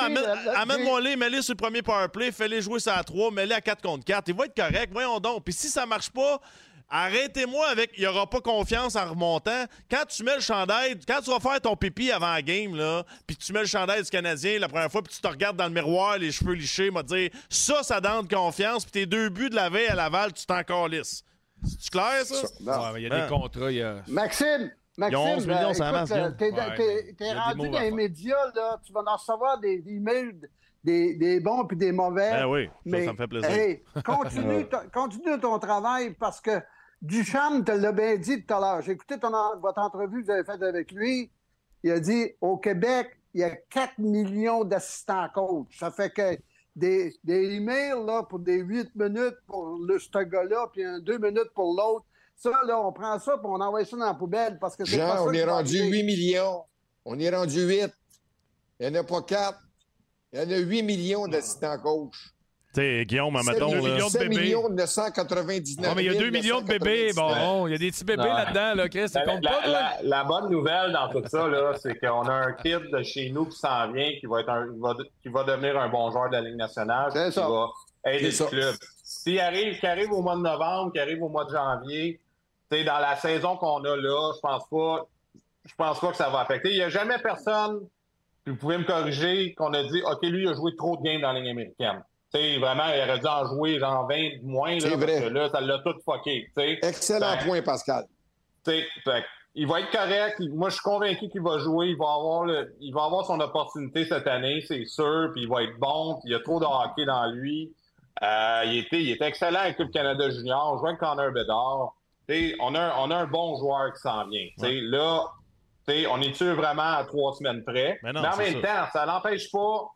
amène-moi les, mets-les sur le premier powerplay, fais-les jouer ça à 3, mets-les à 4 contre 4. Il va être correct. Voyons donc. Puis si ça marche pas, Arrêtez-moi avec il n'y aura pas confiance en remontant. Quand tu mets le chandail, quand tu vas faire ton pipi avant la game, là, puis tu mets le chandail du Canadien la première fois, puis tu te regardes dans le miroir, les cheveux lichés, m'a dire ça, ça donne confiance, puis tes deux buts de la veille à Laval, tu t'en calisses. C'est clair, ça? il y a des hein? contrats. Y a... Maxime! Maxime, 11 millions, ça masse, T'es rendu dans les médias, là, tu vas en recevoir des emails des, des, bons puis des mauvais. Ben oui, ça, ça me fait plaisir. Hey, continue, continue ton travail parce que Duchamp te l'a bien dit tout à l'heure. J'ai écouté votre entrevue que vous avez faite avec lui. Il a dit au Québec, il y a 4 millions d'assistants coach. Ça fait que des, des emails là, pour des 8 minutes pour le, ce gars-là, puis un 2 minutes pour l'autre. Ça, là, on prend ça et on envoie ça dans la poubelle parce que c'est Jean, on est rendu 8 millions. On est rendu 8. Il n'y en a pas 4. Il y en a 8 millions d'assistants coach. Tu Guillaume, mettons. 7 millions de bébés. millions 999 Non, mais il y a 2 millions de bébés. Bon, il y a des petits bébés là-dedans, là, Chris. Ça compte la, pas, la, la, bonne nouvelle dans tout ça, là, c'est qu'on a un kid de chez nous qui s'en vient, qui va, être un, qui va, qui va devenir un bon joueur de la Ligue nationale. C'est ça. Qui va aider le club. S'il arrive, qui arrive au mois de novembre, qui arrive au mois de janvier, dans la saison qu'on a là, je pense pas. Je pense pas que ça va affecter. Il n'y a jamais personne, puis vous pouvez me corriger, qu'on a dit OK, lui, il a joué trop de games dans la Ligue américaine. Sais, vraiment, il aurait dû en jouer genre 20 moins. Là, vrai. Parce que là, ça l'a tout fucké. Excellent point, Pascal. Il il va être correct. Moi, je suis convaincu qu'il va jouer. Il va avoir le, il va avoir son opportunité cette année, c'est sûr. Puis il va être bon. Puis il y a trop de hockey dans lui. Euh, il, était, il était excellent avec le Canada Junior. On joue avec Connor Bedard. on, a, on a un bon joueur qui s'en vient. Là, on est-tu vraiment à trois semaines près? Mais, en même temps, ça n'empêche pas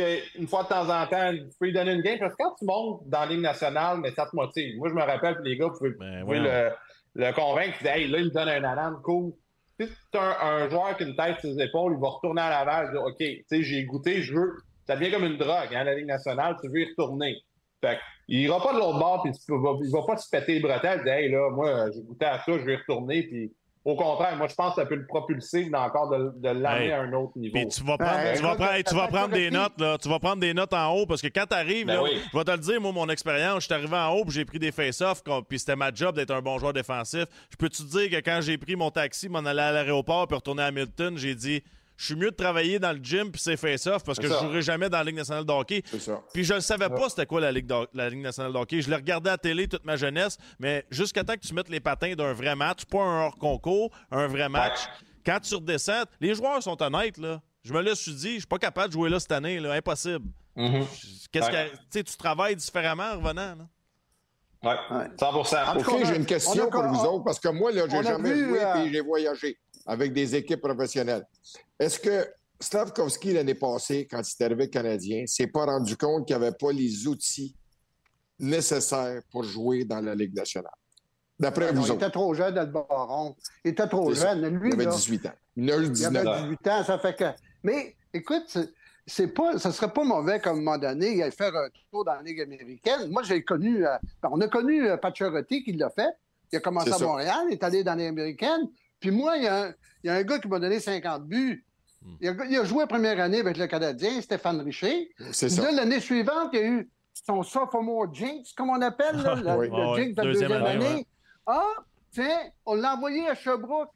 qu'une fois de temps en temps, tu peux lui donner une game. Parce que quand tu montes dans la Ligue nationale, mais ça te motive. Moi, je me rappelle que les gars, vous pouvez, ben, le, le, convaincre. Hey, là, il donne un alarme, cool. Si tu as un, joueur qui a une tête sur ses épaules, il va retourner à Laval. Il dit, OK, j'ai goûté, je veux. Ça devient comme une drogue, hein, la Ligue nationale. Tu veux y retourner. Fait il ira pas de l'autre bord, puis il va, il va pas se péter les bretelles, dire, hey, là, moi, j'ai goûté à ça, je vais y retourner, puis au contraire, moi, je pense que ça peut le propulser encore de, de l'amener à un autre niveau. Puis tu vas prendre, tu vas prendre, tu vas prendre des notes, là. Tu vas prendre des notes en haut parce que quand tu arrives, ben je vais te le dire, moi, mon expérience, je suis arrivé en haut puis j'ai pris des face-offs, puis c'était ma job d'être un bon joueur défensif. Je peux te dire que quand j'ai pris mon taxi, m'en aller à l'aéroport puis retourner à Hamilton, j'ai dit je suis mieux de travailler dans le gym puis c'est face-off parce que je jouerai jamais dans la Ligue nationale de hockey. Puis je ne savais pas c'était quoi la Ligue, la Ligue nationale de hockey. Je l'ai regardé à la télé toute ma jeunesse, mais jusqu'à temps que tu mettes les patins d'un vrai match, pas un hors-concours, un vrai match. Quand tu redescends, les joueurs sont honnêtes, là. Je me le suis dit, je suis pas capable de jouer là cette année, là. Impossible. Mm-hmm. Qu'est-ce que, tu travailles différemment en revenant, là? Oui, 100% OK, j'ai une question pour vous autres, parce que moi, là, j'ai jamais joué et euh, j'ai voyagé avec des équipes professionnelles. Est-ce que Slavkovski, l'année passée, quand il est arrivé canadien, s'est pas rendu compte qu'il n'avait pas les outils nécessaires pour jouer dans la Ligue nationale? D'après vous Il était trop jeune, le baron. Il était trop jeune. Lui, il avait 18 ans. Il a eu 19 il avait 18 ans. Ça fait que... Mais écoute, c'est pas, ça serait pas mauvais comme un moment donné, il allait faire un tour dans la Ligue américaine. Moi, j'ai connu, euh, on a connu euh, Pacioretty qui l'a fait. Il a commencé à Montréal, il est allé dans les américaines. Puis moi, il y, a un, gars qui m'a donné 50 buts. Hmm. Il a, joué la première année avec le Canadien, Stéphane Richer. C'est ça. Là, l'année suivante, il y a eu son sophomore jinx, comme on appelle, là, le, jinx de la deuxième, année. Ah, tiens, on l'a envoyé à Sherbrooke.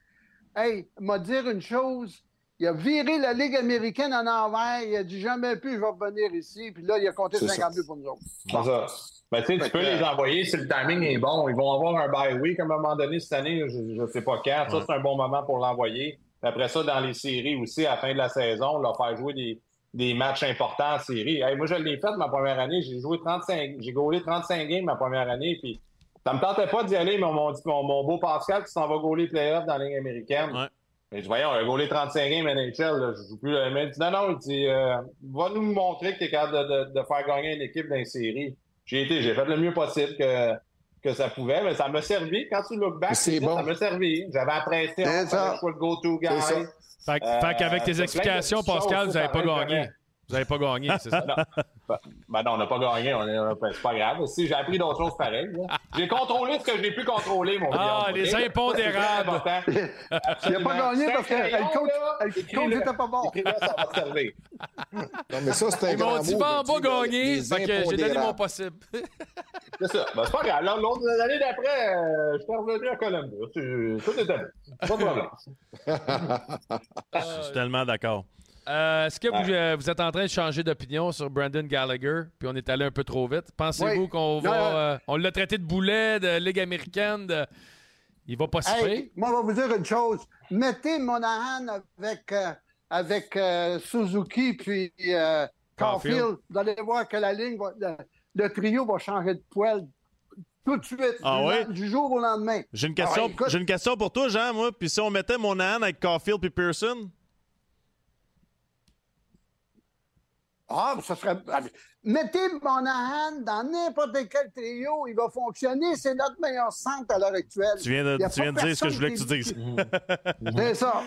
Hey, m'a dire une chose. Il a viré la Ligue américaine en envers. Il a dit jamais plus, je vais revenir ici. Puis là, il a compté 50 buts pour nous autres. C'est ça. Ben, tu peux les envoyer si le timing est bon. Ils vont avoir un bye week à un moment donné cette année, je ne sais pas quand. Ça, c'est un bon moment pour l'envoyer. Après ça, dans les séries aussi, à la fin de la saison, leur faire jouer des, des matchs importants en série. moi, je l'ai fait ma première année. J'ai joué 35, j'ai gaulé 35 games ma première année. Puis ça me tentait pas d'y aller, mais on m'a dit mon, mon, beau Pascal qui s'en va gauler playoff dans la ligne américaine. Ouais. Mais je voyons, un gaulé 35 games NHL, là, je joue plus le même. Non, non, il dit euh, va nous montrer que tu es capable de, de, faire gagner une équipe dans série j'ai été, j'ai fait le mieux possible que, que ça pouvait, mais ça m'a servi. Quand tu look back, ça m'a servi. J'avais apprécié, je le go-to guy. Fait, fait qu'avec tes euh, explications, Pascal, vous n'avez pas gagné. Vous n'avez pas gagné, c'est ça? Ben, ben, non, on n'a pas gagné. C'est pas grave. Si j'ai appris d'autres choses pareilles. J'ai contrôlé ce que je n'ai pu contrôler, mon Ah, les impondérables. Il n'a pas gagné parce que le coach n'était pas bon. ça va servir. Non, mais ça, c'est un Ils m'ont dit, va pas gagner. Fait que j'ai donné mon possible. c'est ça. Ben, c'est pas grave. L'année d'après, euh, je suis revenu à Columbus. Tout est allé. Pas de problème. Je suis tellement d'accord. Euh, est-ce que vous, euh, vous, êtes en train de changer d'opinion sur Brandon Gallagher, puis on est allé un peu trop vite? Pensez-vous qu'on va. Euh, on l'a traité de boulet, de Ligue américaine, de... il va pas se hey, Moi, je vais vous dire une chose. Mettez Monahan avec, avec Suzuki puis Caulfield. Vous allez voir que la ligne, le, trio va changer de poil tout de suite, ah du, jour au lendemain. J'ai une, question, ah j'ai une question pour toi, Jean, moi. Puis si on mettait Monahan avec Caulfield puis Pearson? Ah, ça serait. Ah, mettez Monahan dans n'importe quel trio, il va fonctionner. C'est notre meilleur centre à l'heure actuelle. Tu viens de, tu viens de dire ce que je voulais que tu dises. C'est ça.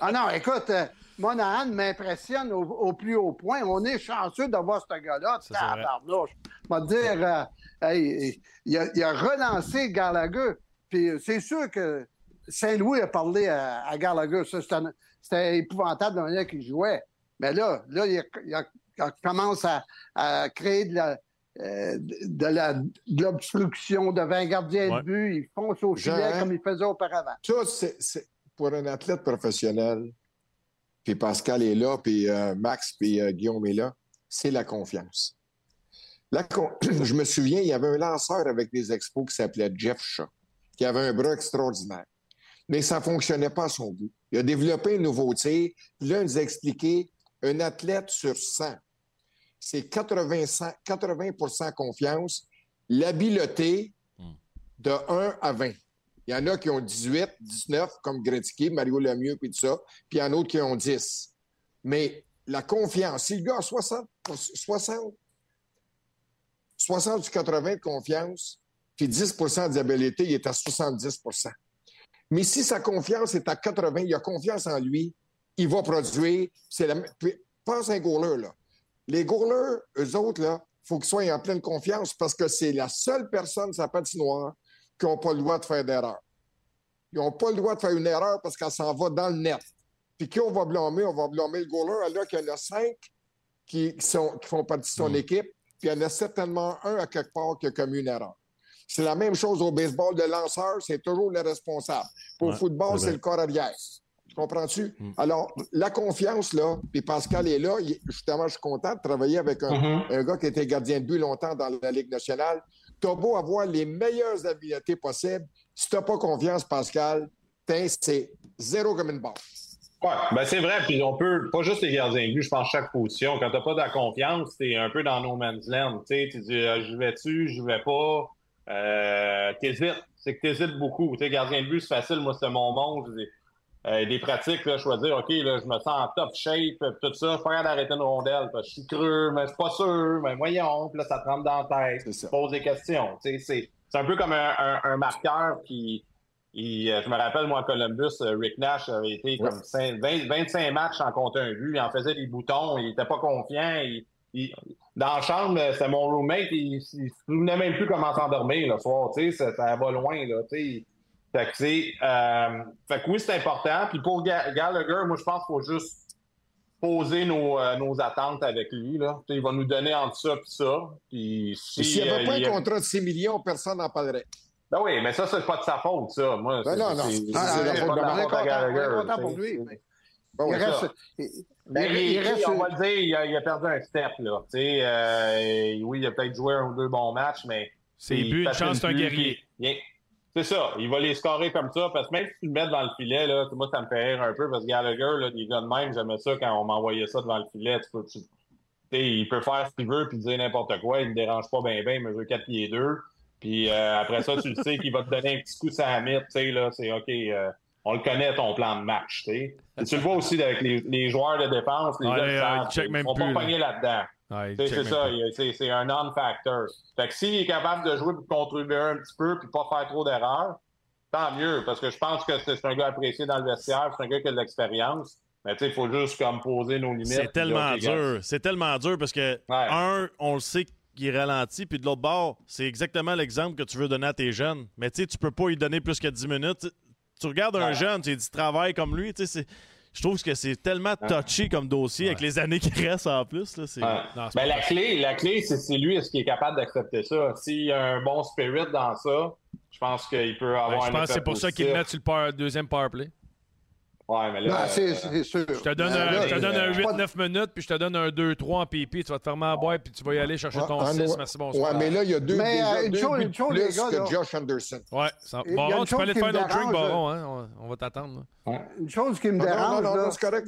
Ah non, écoute, euh, Monahan m'impressionne au, plus haut point. On est chanceux d'avoir ce gars-là. Je vais te dire, euh, il, a, relancé Gallagher. Puis euh, c'est sûr que Saint-Louis a parlé à, à Gallagher. C'était épouvantable la manière qu'il jouait. Mais là, là il, a, a il commence à, créer de la, euh, de l'obstruction devant gardien de but, il fonce au filet comme il faisait auparavant. Ça, c'est, pour un athlète professionnel, puis Pascal est là, puis euh, Max, puis euh, Guillaume est là, c'est la confiance. je me souviens, il y avait un lanceur avec des expos qui s'appelait Jeff Shaw, qui avait un bras extraordinaire. mais ça ne fonctionnait pas à son goût. Il a développé un nouveau tir. Puis là, il nous a expliqué un athlète sur 100. C'est 80, 80 confiance, l'habileté de 1 à 20. Il y en a qui ont 18, 19, comme Gretzky, Mario Lemieux, puis tout ça. Puis il y en a d'autres qui ont 10. Mais la confiance, si le gars a 60, 60, 60 du 80 de confiance, puis 10% d'habilité, il est à 70% Mais si sa confiance est à 80, il a confiance en lui, il va produire. C'est la... pense à un goaler, là. Les goalers, eux autres, là, il faut qu'ils soient en pleine confiance parce que c'est la seule personne sa patinoire qui n'a pas le droit de faire d'erreur. Ils n'ont pas le droit de faire une erreur parce qu'elle s'en va dans le net. Puis qui on va blâmer? On va blâmer le goaler alors qu'il y en a cinq qui, sont, qui font partie de son mm. équipe, puis il y en a certainement un à quelque part qui a commis une erreur. C'est la même chose au baseball. Le lanceur, c'est toujours le responsable. Pour le football, c'est le corps arrière. Comprends-tu? Mm. Alors, la confiance, là, puis Pascal est là. justement, je suis content de travailler avec un, mm-hmm. un, gars qui était gardien de but longtemps dans la Ligue nationale. T'as beau avoir les meilleures habiletés possibles. Si t'as pas confiance, Pascal, c'est zéro comme une barre. Oui, ben c'est vrai. Puis on peut, pas juste les gardiens de but, je pense chaque position. Quand t'as pas de la confiance, t'es un peu dans no man's land. Tu sais, tu dis, euh, je vais-tu, je vais pas? Euh, t'hésites. C'est que t'hésites beaucoup. Tu sais, gardien de but, c'est facile. Moi, c'est mon monde. Euh, des pratiques, là, je dire, OK, là, je me sens en top shape, tout ça, je pas d'arrêter une rondelle, parce que je suis creux, mais c'est pas sûr, mais voyons, puis là, ça te rentre dans la tête, tu poses des questions. C'est, c'est un peu comme un, un, marqueur qui. Euh, je me rappelle, moi, à Columbus, euh, Rick Nash avait été comme 25 matchs en compte un but, il en faisait des boutons, il était pas confiant. Il, dans la chambre, c'était mon roommate, il, il, se souvenait même plus comment s'endormir le soir, tu sais, ça, ça va loin, là, tu sais fait que, euh, fait que oui, c'est important. Puis pour Gallagher, moi, je pense qu'il faut juste poser nos, euh, nos, attentes avec lui. Là. Il va nous donner entre ça et ça. Puis s'il si, n'y avait pas un contrat de 6 millions, personne n'en parlerait. Ben oui, mais ça, c'est pas de sa faute, ça. Moi, ben non, non. C'est la faute de Gallagher. content pour lui. Ben il reste, ben, il, reste... On va le dire, il a, il a perdu un step. Là. Euh, oui, il a peut-être joué un ou deux bons matchs, mais. C'est but, une chance, c'est un guerrier. C'est ça. Il va les scorer comme ça. Parce que même si tu le mets dans le filet, là, moi, ça me fait rire un peu. Parce que Gallagher, là, des gars de même, j'aimais ça quand on m'envoyait ça devant le filet. Tu peux, tu, il peut faire ce qu'il veut puis dire n'importe quoi. Il ne me dérange pas bien, bien. Il me veut 4 pieds 2. Puis euh, après ça, tu le sais qu'il va te donner un petit coup sur la mythe. Tu sais, là, c'est OK. Euh, on le connaît, ton plan de match. Tu sais. tu le vois aussi avec les, les joueurs de défense. Les gars, ils vont pas pogner là-dedans c'est ça, c'est un non-factor. Fait que s'il est capable de jouer pour contribuer un petit peu puis pas faire trop d'erreurs, tant mieux, parce que je pense que c'est un gars apprécié dans le vestiaire, c'est un gars qui a de l'expérience. Mais tu sais, il faut juste comme poser nos limites. C'est tellement dur. C'est tellement dur parce que, un, on le sait qu'il ralentit, puis de l'autre bord, c'est exactement l'exemple que tu veux donner à tes jeunes. Mais tu sais, tu peux pas lui donner plus que 10 minutes. Tu regardes un jeune, tu dis travaille comme lui, tu sais, je trouve que c'est tellement touché comme dossier avec les années qui restent en plus. Là, ben, la clé, la clé c'est lui est-ce qu'il est capable d'accepter ça? S'il y a un bon spirit dans ça, je pense qu'il peut avoir ben, Je pense que c'est pour ça qu'il met sur le deuxième power play. Ouais, mais là. c'est sûr. Je te donne un, un 8-9 minutes, puis je te donne un 2-3 en pipi. Tu vas te fermer en boîte, puis tu vas y aller chercher ton 6. Merci, bonsoir. Ouais, mais là, il y a deux, mais, déjà, euh, deux chose, buts chose, plus gars, que Josh Anderson. Ouais. Ça... Baron, tu peux aller te faire notre drink, Baron. Hein? On, va t'attendre. Une chose qui me dérange, non, non, c'est correct.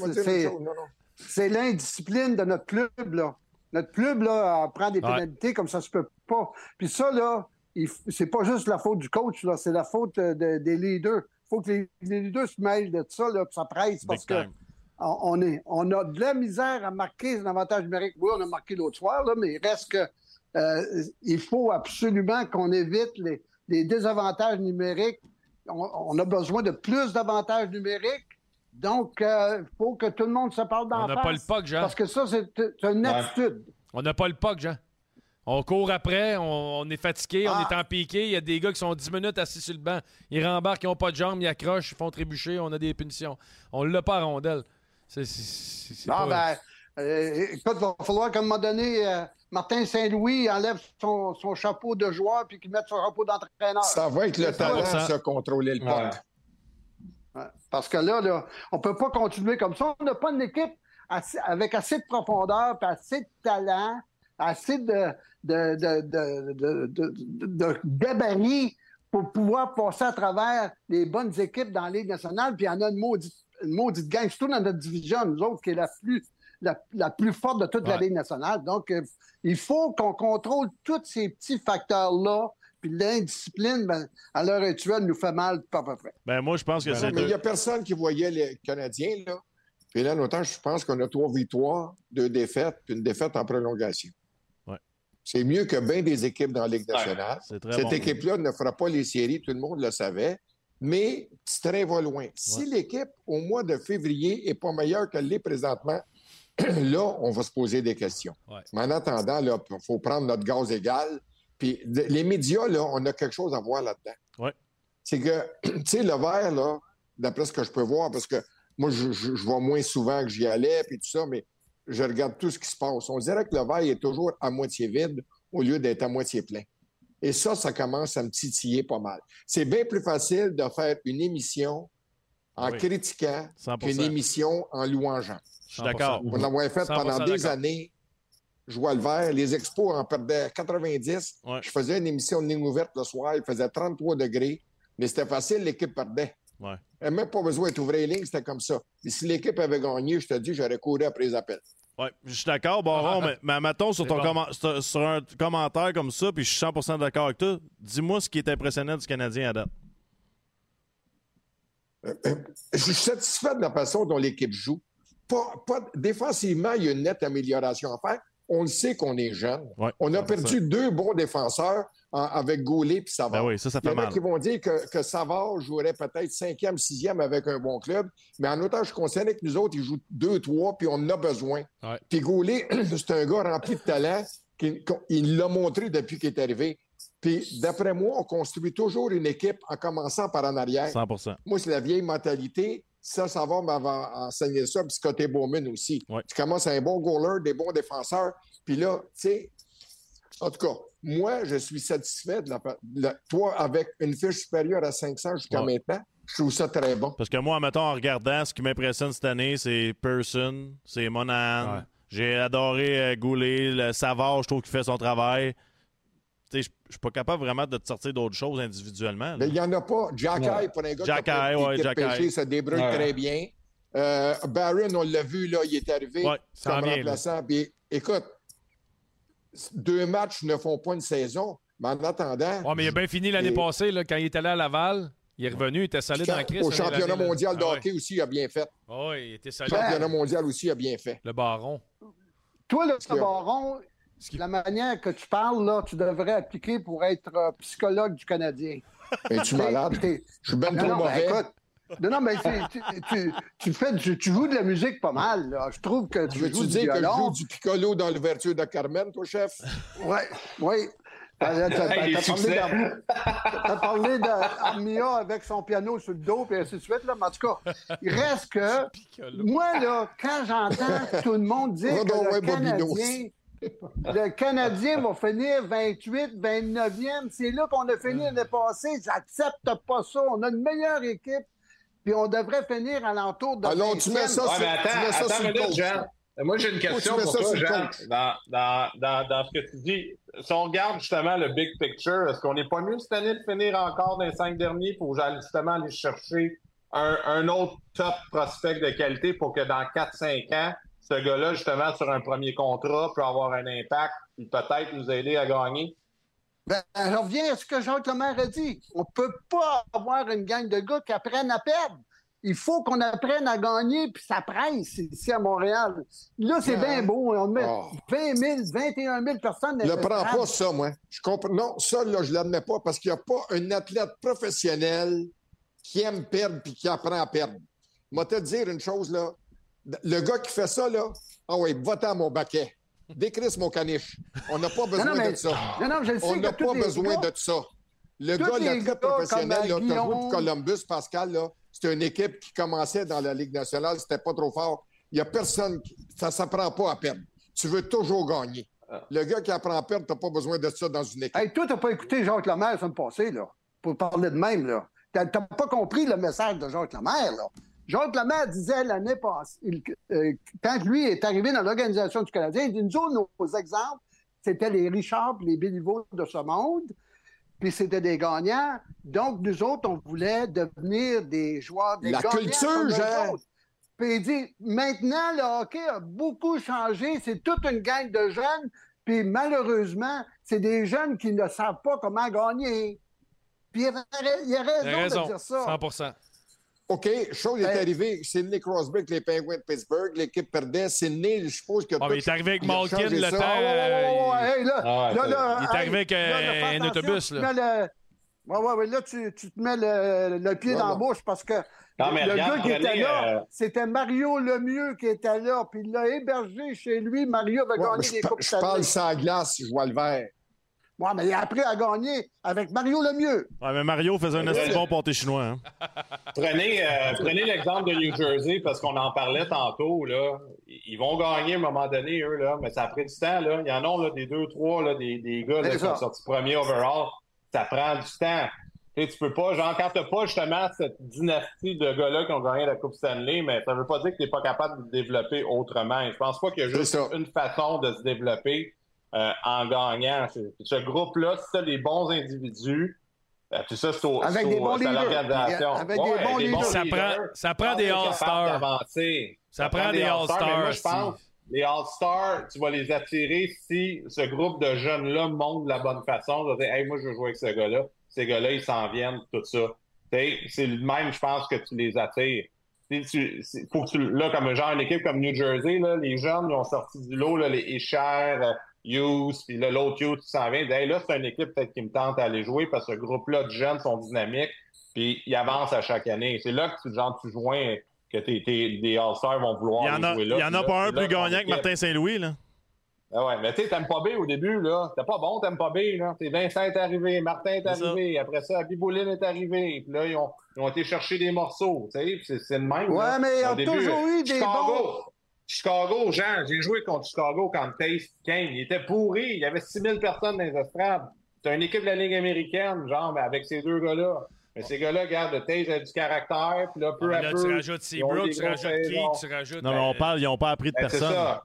C'est l'indiscipline de notre club. là. Notre club là, prend des pénalités comme ça se peut pas. Puis ça, là, c'est pas juste la faute du coach, là, c'est la faute euh, des leaders faut que les, les, deux se mêlent de ça, là, ça presse parce que on, est, on a de la misère à marquer un avantage numérique. Oui, on a marqué l'autre soir, là, mais il reste que euh, il faut absolument qu'on évite les, les, désavantages numériques. On, a besoin de plus d'avantages numériques. Donc, il euh, faut que tout le monde se parle dans On n'a pas le POC, Jean. Parce que ça, c'est une attitude. On n'a pas le POC, Jean. On court après, on, est fatigué, on ah. est en piqué. Il y a des gars qui sont 10 minutes assis sur le banc. Ils rembarquent, ils n'ont pas de jambes, ils accrochent, ils font trébucher, on a des punitions. On l'a pas à rondelle. C'est, non, ben, euh, écoute, il va falloir qu'à un moment donné, euh, Martin Saint-Louis enlève son, chapeau de joueur puis qu'il mette son chapeau d'entraîneur. Ça va être le temps de se contrôler le temps. Parce que là, là on ne peut pas continuer comme ça. On n'a pas une équipe avec assez de profondeur et assez de talent assez de, de, de, de, de gabarit pour pouvoir passer à travers les bonnes équipes dans la Ligue nationale. Puis il y en a une maudite, une maudite gang, surtout dans notre division, nous autres, qui est la plus, la, plus forte de toute la Ligue nationale. Donc, euh, il faut qu'on contrôle tous ces petits facteurs-là. Puis l'indiscipline, ben, à l'heure actuelle, nous fait mal pas à peu près. Ben, moi, je pense que ben, c'est. Mais il n'y a personne qui voyait les Canadiens, là. Puis là, notamment, je pense qu'on a trois victoires, deux défaites, puis une défaite en prolongation. C'est mieux que bien des équipes dans la Ligue nationale. Cette équipe-là ne fera pas les séries, tout le monde le savait. Mais ce train va loin. Si l'équipe, au mois de février, n'est pas meilleure qu'elle l'est présentement, là, on va se poser des questions. Mais en attendant, il faut prendre notre gaz égal. Puis les médias, là, on a quelque chose à voir là-dedans. C'est que, tu sais, le vert, là, d'après ce que je peux voir, parce que moi, je, je, vois moins souvent que j'y allais, puis tout ça, mais je regarde tout ce qui se passe. On dirait que le verre est toujours à moitié vide au lieu d'être à moitié plein. Et ça, ça commence à me titiller pas mal. C'est bien plus facile de faire une émission en critiquant qu'une émission en louangeant. Je suis d'accord. On l'a fait pendant des années. Je vois le vert. Les expos en perdaient 90. Je faisais une émission de ligne ouverte le soir. Il faisait 33 degrés. Mais c'était facile, l'équipe perdait. Ouais. Elle n'a même pas besoin d'ouvrir les lignes, c'était comme ça. Et si l'équipe avait gagné, je te dis, j'aurais couru après les appels. Oui, je suis d'accord, Baron, mais, mais mettons sur, ton sur, un commentaire comme ça, puis je suis 100% d'accord avec toi, dis-moi ce qui est impressionnant du Canadien à date. Euh, euh, je suis satisfait de la façon dont l'équipe joue. Pas, défensivement, il y a une nette amélioration à faire. On le sait qu'on est jeune. on a perdu deux bons défenseurs avec Goulet et Savard. Ben oui, ça, ça fait Il y en a qui vont dire que, que Savard jouerait peut-être cinquième, sixième avec un bon club, mais en autant je suis que nous autres, ils jouent deux, trois, puis on en a besoin. Puis Goulet, c'est un gars rempli de talent. il l'a montré depuis qu'il est arrivé. Puis, d'après moi, on construit toujours une équipe en commençant par en arrière. 100 Moi, c'est la vieille mentalité. Ça, ça va m'avoir enseigné ça. Puis, Scotty Bowman aussi. Tu commences à un bon goaler, des bons défenseurs. Puis là, tu sais, en tout cas, moi, je suis satisfait de la, toi, avec une fiche supérieure à 500 jusqu'à maintenant, je trouve ça très bon. Parce que moi, mettons, en regardant, ce qui m'impressionne cette année, c'est Person, c'est Monan. J'ai adoré euh, Goulet, le Savard, je trouve qu'il fait son travail. Je ne suis pas capable vraiment de te sortir d'autres choses individuellement. Mais il n'y en a pas. Jack Eye, pour un gars Jack qui, a, ouais, Jack pêché, se débrouille très bien. Euh, Barron, on l'a vu, là, il est arrivé ouais, comme remplaçant. Puis, écoute, deux matchs ne font pas une saison. Mais en attendant. Oui, mais il a bien fini l'année passée, là, quand il était là à Laval. Il est revenu, il était solide dans la crise. Au championnat mondial de ah hockey aussi, il a bien fait. Oui, il était solide. Le championnat mondial aussi, il a bien fait. Le baron. Toi, le baron, la manière que tu parles, là, tu devrais appliquer pour être euh, psychologue du Canadien. Es-tu malade? Je suis bien trop ben, mauvais. non, non, mais tu, fais tu joues de la musique pas mal. Là. Je trouve que tu Veux-tu dire que je joue du piccolo dans l'ouverture de Carmen, toi, chef? Oui, oui. Tu as parlé d'Armia avec son piano sur le dos, et ainsi de suite. Là. Mais en tout cas, il reste que moi, là, quand j'entends tout le monde dire que le Canadien, le Canadien va finir 28, 29e, c'est là qu'on a fini l'année passée. J'accepte pas ça. On a une meilleure équipe, puis on devrait finir à l'entour de. Alors, tu mets ça, ouais, attends, tu mets ça sur le Jean. Moi, j'ai une question pour toi, Jean. Dans, dans, dans, dans, ce que tu dis, si on regarde justement le big picture, est-ce qu'on n'est pas mieux cette année de finir encore dans les cinq derniers pour justement aller chercher un, un autre top prospect de qualité pour que dans 4-5 ans, ce gars-là, justement, sur un premier contrat, peut avoir un impact et peut-être nous aider à gagner? Ben, je reviens à ce que Jacques Lemaire a dit. On ne peut pas avoir une gang de gars qui apprennent à perdre. Il faut qu'on apprenne à gagner, puis ça presse ici à Montréal. Là, c'est bien beau. On met 20 000, 21 000 personnes. Je ne prends pas ça, moi. Je comprends. Non, ça, là, je ne l'admets pas parce qu'il n'y a pas un athlète professionnel qui aime perdre puis qui apprend à perdre. Moi, te dire une chose, là. Le gars qui fait ça, là, ah oui, va-t'en mon baquet. Décrisse mon caniche. On n'a pas besoin de ça. On n'a pas besoin de ça. Le gars, l'athlète professionnel, tu as Columbus, Pascal, là, c'était une équipe qui commençait dans la Ligue nationale, c'était pas trop fort. Il n'y a personne, qui... ça ne s'apprend pas à perdre. Tu veux toujours gagner. Le gars qui apprend à perdre, tu n'as pas besoin de ça dans une équipe. Hey, toi, tu n'as pas écouté Jacques Lemaire la semaine passée, là, pour parler de même. là. Tu n'as pas compris le message de Jacques Lemaire. Là. Jacques Lemaire disait l'année passée, euh, quand lui est arrivé dans l'Organisation du Canadien, il dit, nous nos exemples, c'était les Richard les Béliveaux de ce monde. puis c'était des gagnants. Donc, nous autres, on voulait devenir des joueurs, des La culture, Jean! Puis il dit, maintenant, le hockey a beaucoup changé. C'est toute une gang de jeunes. Puis malheureusement, c'est des jeunes qui ne savent pas comment gagner. Puis il, y a raison, de dire ça. 100 OK, chose est arrivée. Sidney Crosby avec les Penguins de Pittsburgh. L'équipe perdait. Sidney, je suppose que. Oh, il est arrivé avec Malkin le temps. il... est arrivé avec un autobus. Là. Ouais, ouais, ouais, là, tu, tu te mets le, le pied dans la bouche parce que le gars qui était là, euh, c'était Mario Lemieux qui était là, puis il l'a hébergé chez lui. Mario va gagner des Coupes Je parle sans glace, je vois le vert. Ouais, mais il a appris à gagner avec Mario Lemieux. Ouais, mais Mario faisait un assez bon pâté chinois. Hein? Prenez, euh, prenez l'exemple de New Jersey, parce qu'on en parlait tantôt. Là. Ils vont gagner à un moment donné, eux, là, mais ça a pris du temps. Là. Il y en a là, des deux, trois, là, des, des gars là, qui sont sortis premier overall. Ça prend du temps. Tu, tu peux pas, genre, quand t'as pas justement cette dynastie de gars-là qui ont gagné la Coupe Stanley, mais ça veut pas dire que t'es pas capable de développer autrement. je pense pas qu'il y a juste une façon de se développer euh, en gagnant. Ce groupe-là, c'est ça, les bons individus. Euh, puis ça, c'est Avec des bons l'organisation. Avec des bons leaders. Ça prend, ça prend des All-Stars. Ça, prend des All-Stars. Moi, je pense les All-Stars, tu vas les attirer si ce groupe de jeunes-là montre de la bonne façon. De dire, hey, moi, je veux jouer avec ce gars-là ces gars-là, ils s'en viennent, tout ça. C'est le même, je pense, que tu les attires. Tu, faut que tu, là, comme genre une équipe comme New Jersey, là, les jeunes ils ont sorti du lot, là, les euh, Hughes, puis l'autre Hughes qui s'en vient. là, c'est une équipe peut-être qui me tente à aller jouer parce que ce groupe-là de jeunes sont dynamiques, puis ils avancent à chaque année. C'est là que tu, genre, tu joins, que tes, tes, All-Stars vont vouloir il y en a, jouer là. Il y en a pas un plus gagnant que Martin Saint-Louis, là. Ah ouais, mais tu sais, t'aimes pas B au début, là. T'es pas bon, t'aimes pas B, là. T'sais, Vincent est arrivé, Martin est, arrivé, après ça, Bibouline est arrivé, puis là, ils ont, ils ont, été chercher des morceaux, tu sais, c'est le même. Ouais, mais ils ont toujours eu des Chicago, bons. Chicago, Jean, j'ai joué contre Chicago quand Taste came. Il était pourri, il y avait 6000 personnes dans les estrades. C'est une équipe de la Ligue américaine, genre, mais avec ces deux gars-là. Mais ces gars-là, regarde, Taze a du caractère, puis là, peu ah, à là, peu. Tu rajoutes Seabrook, tu rajoutes Key, tu rajoutes. Non, mais on parle, ils n'ont pas appris de ben, personne. Ça.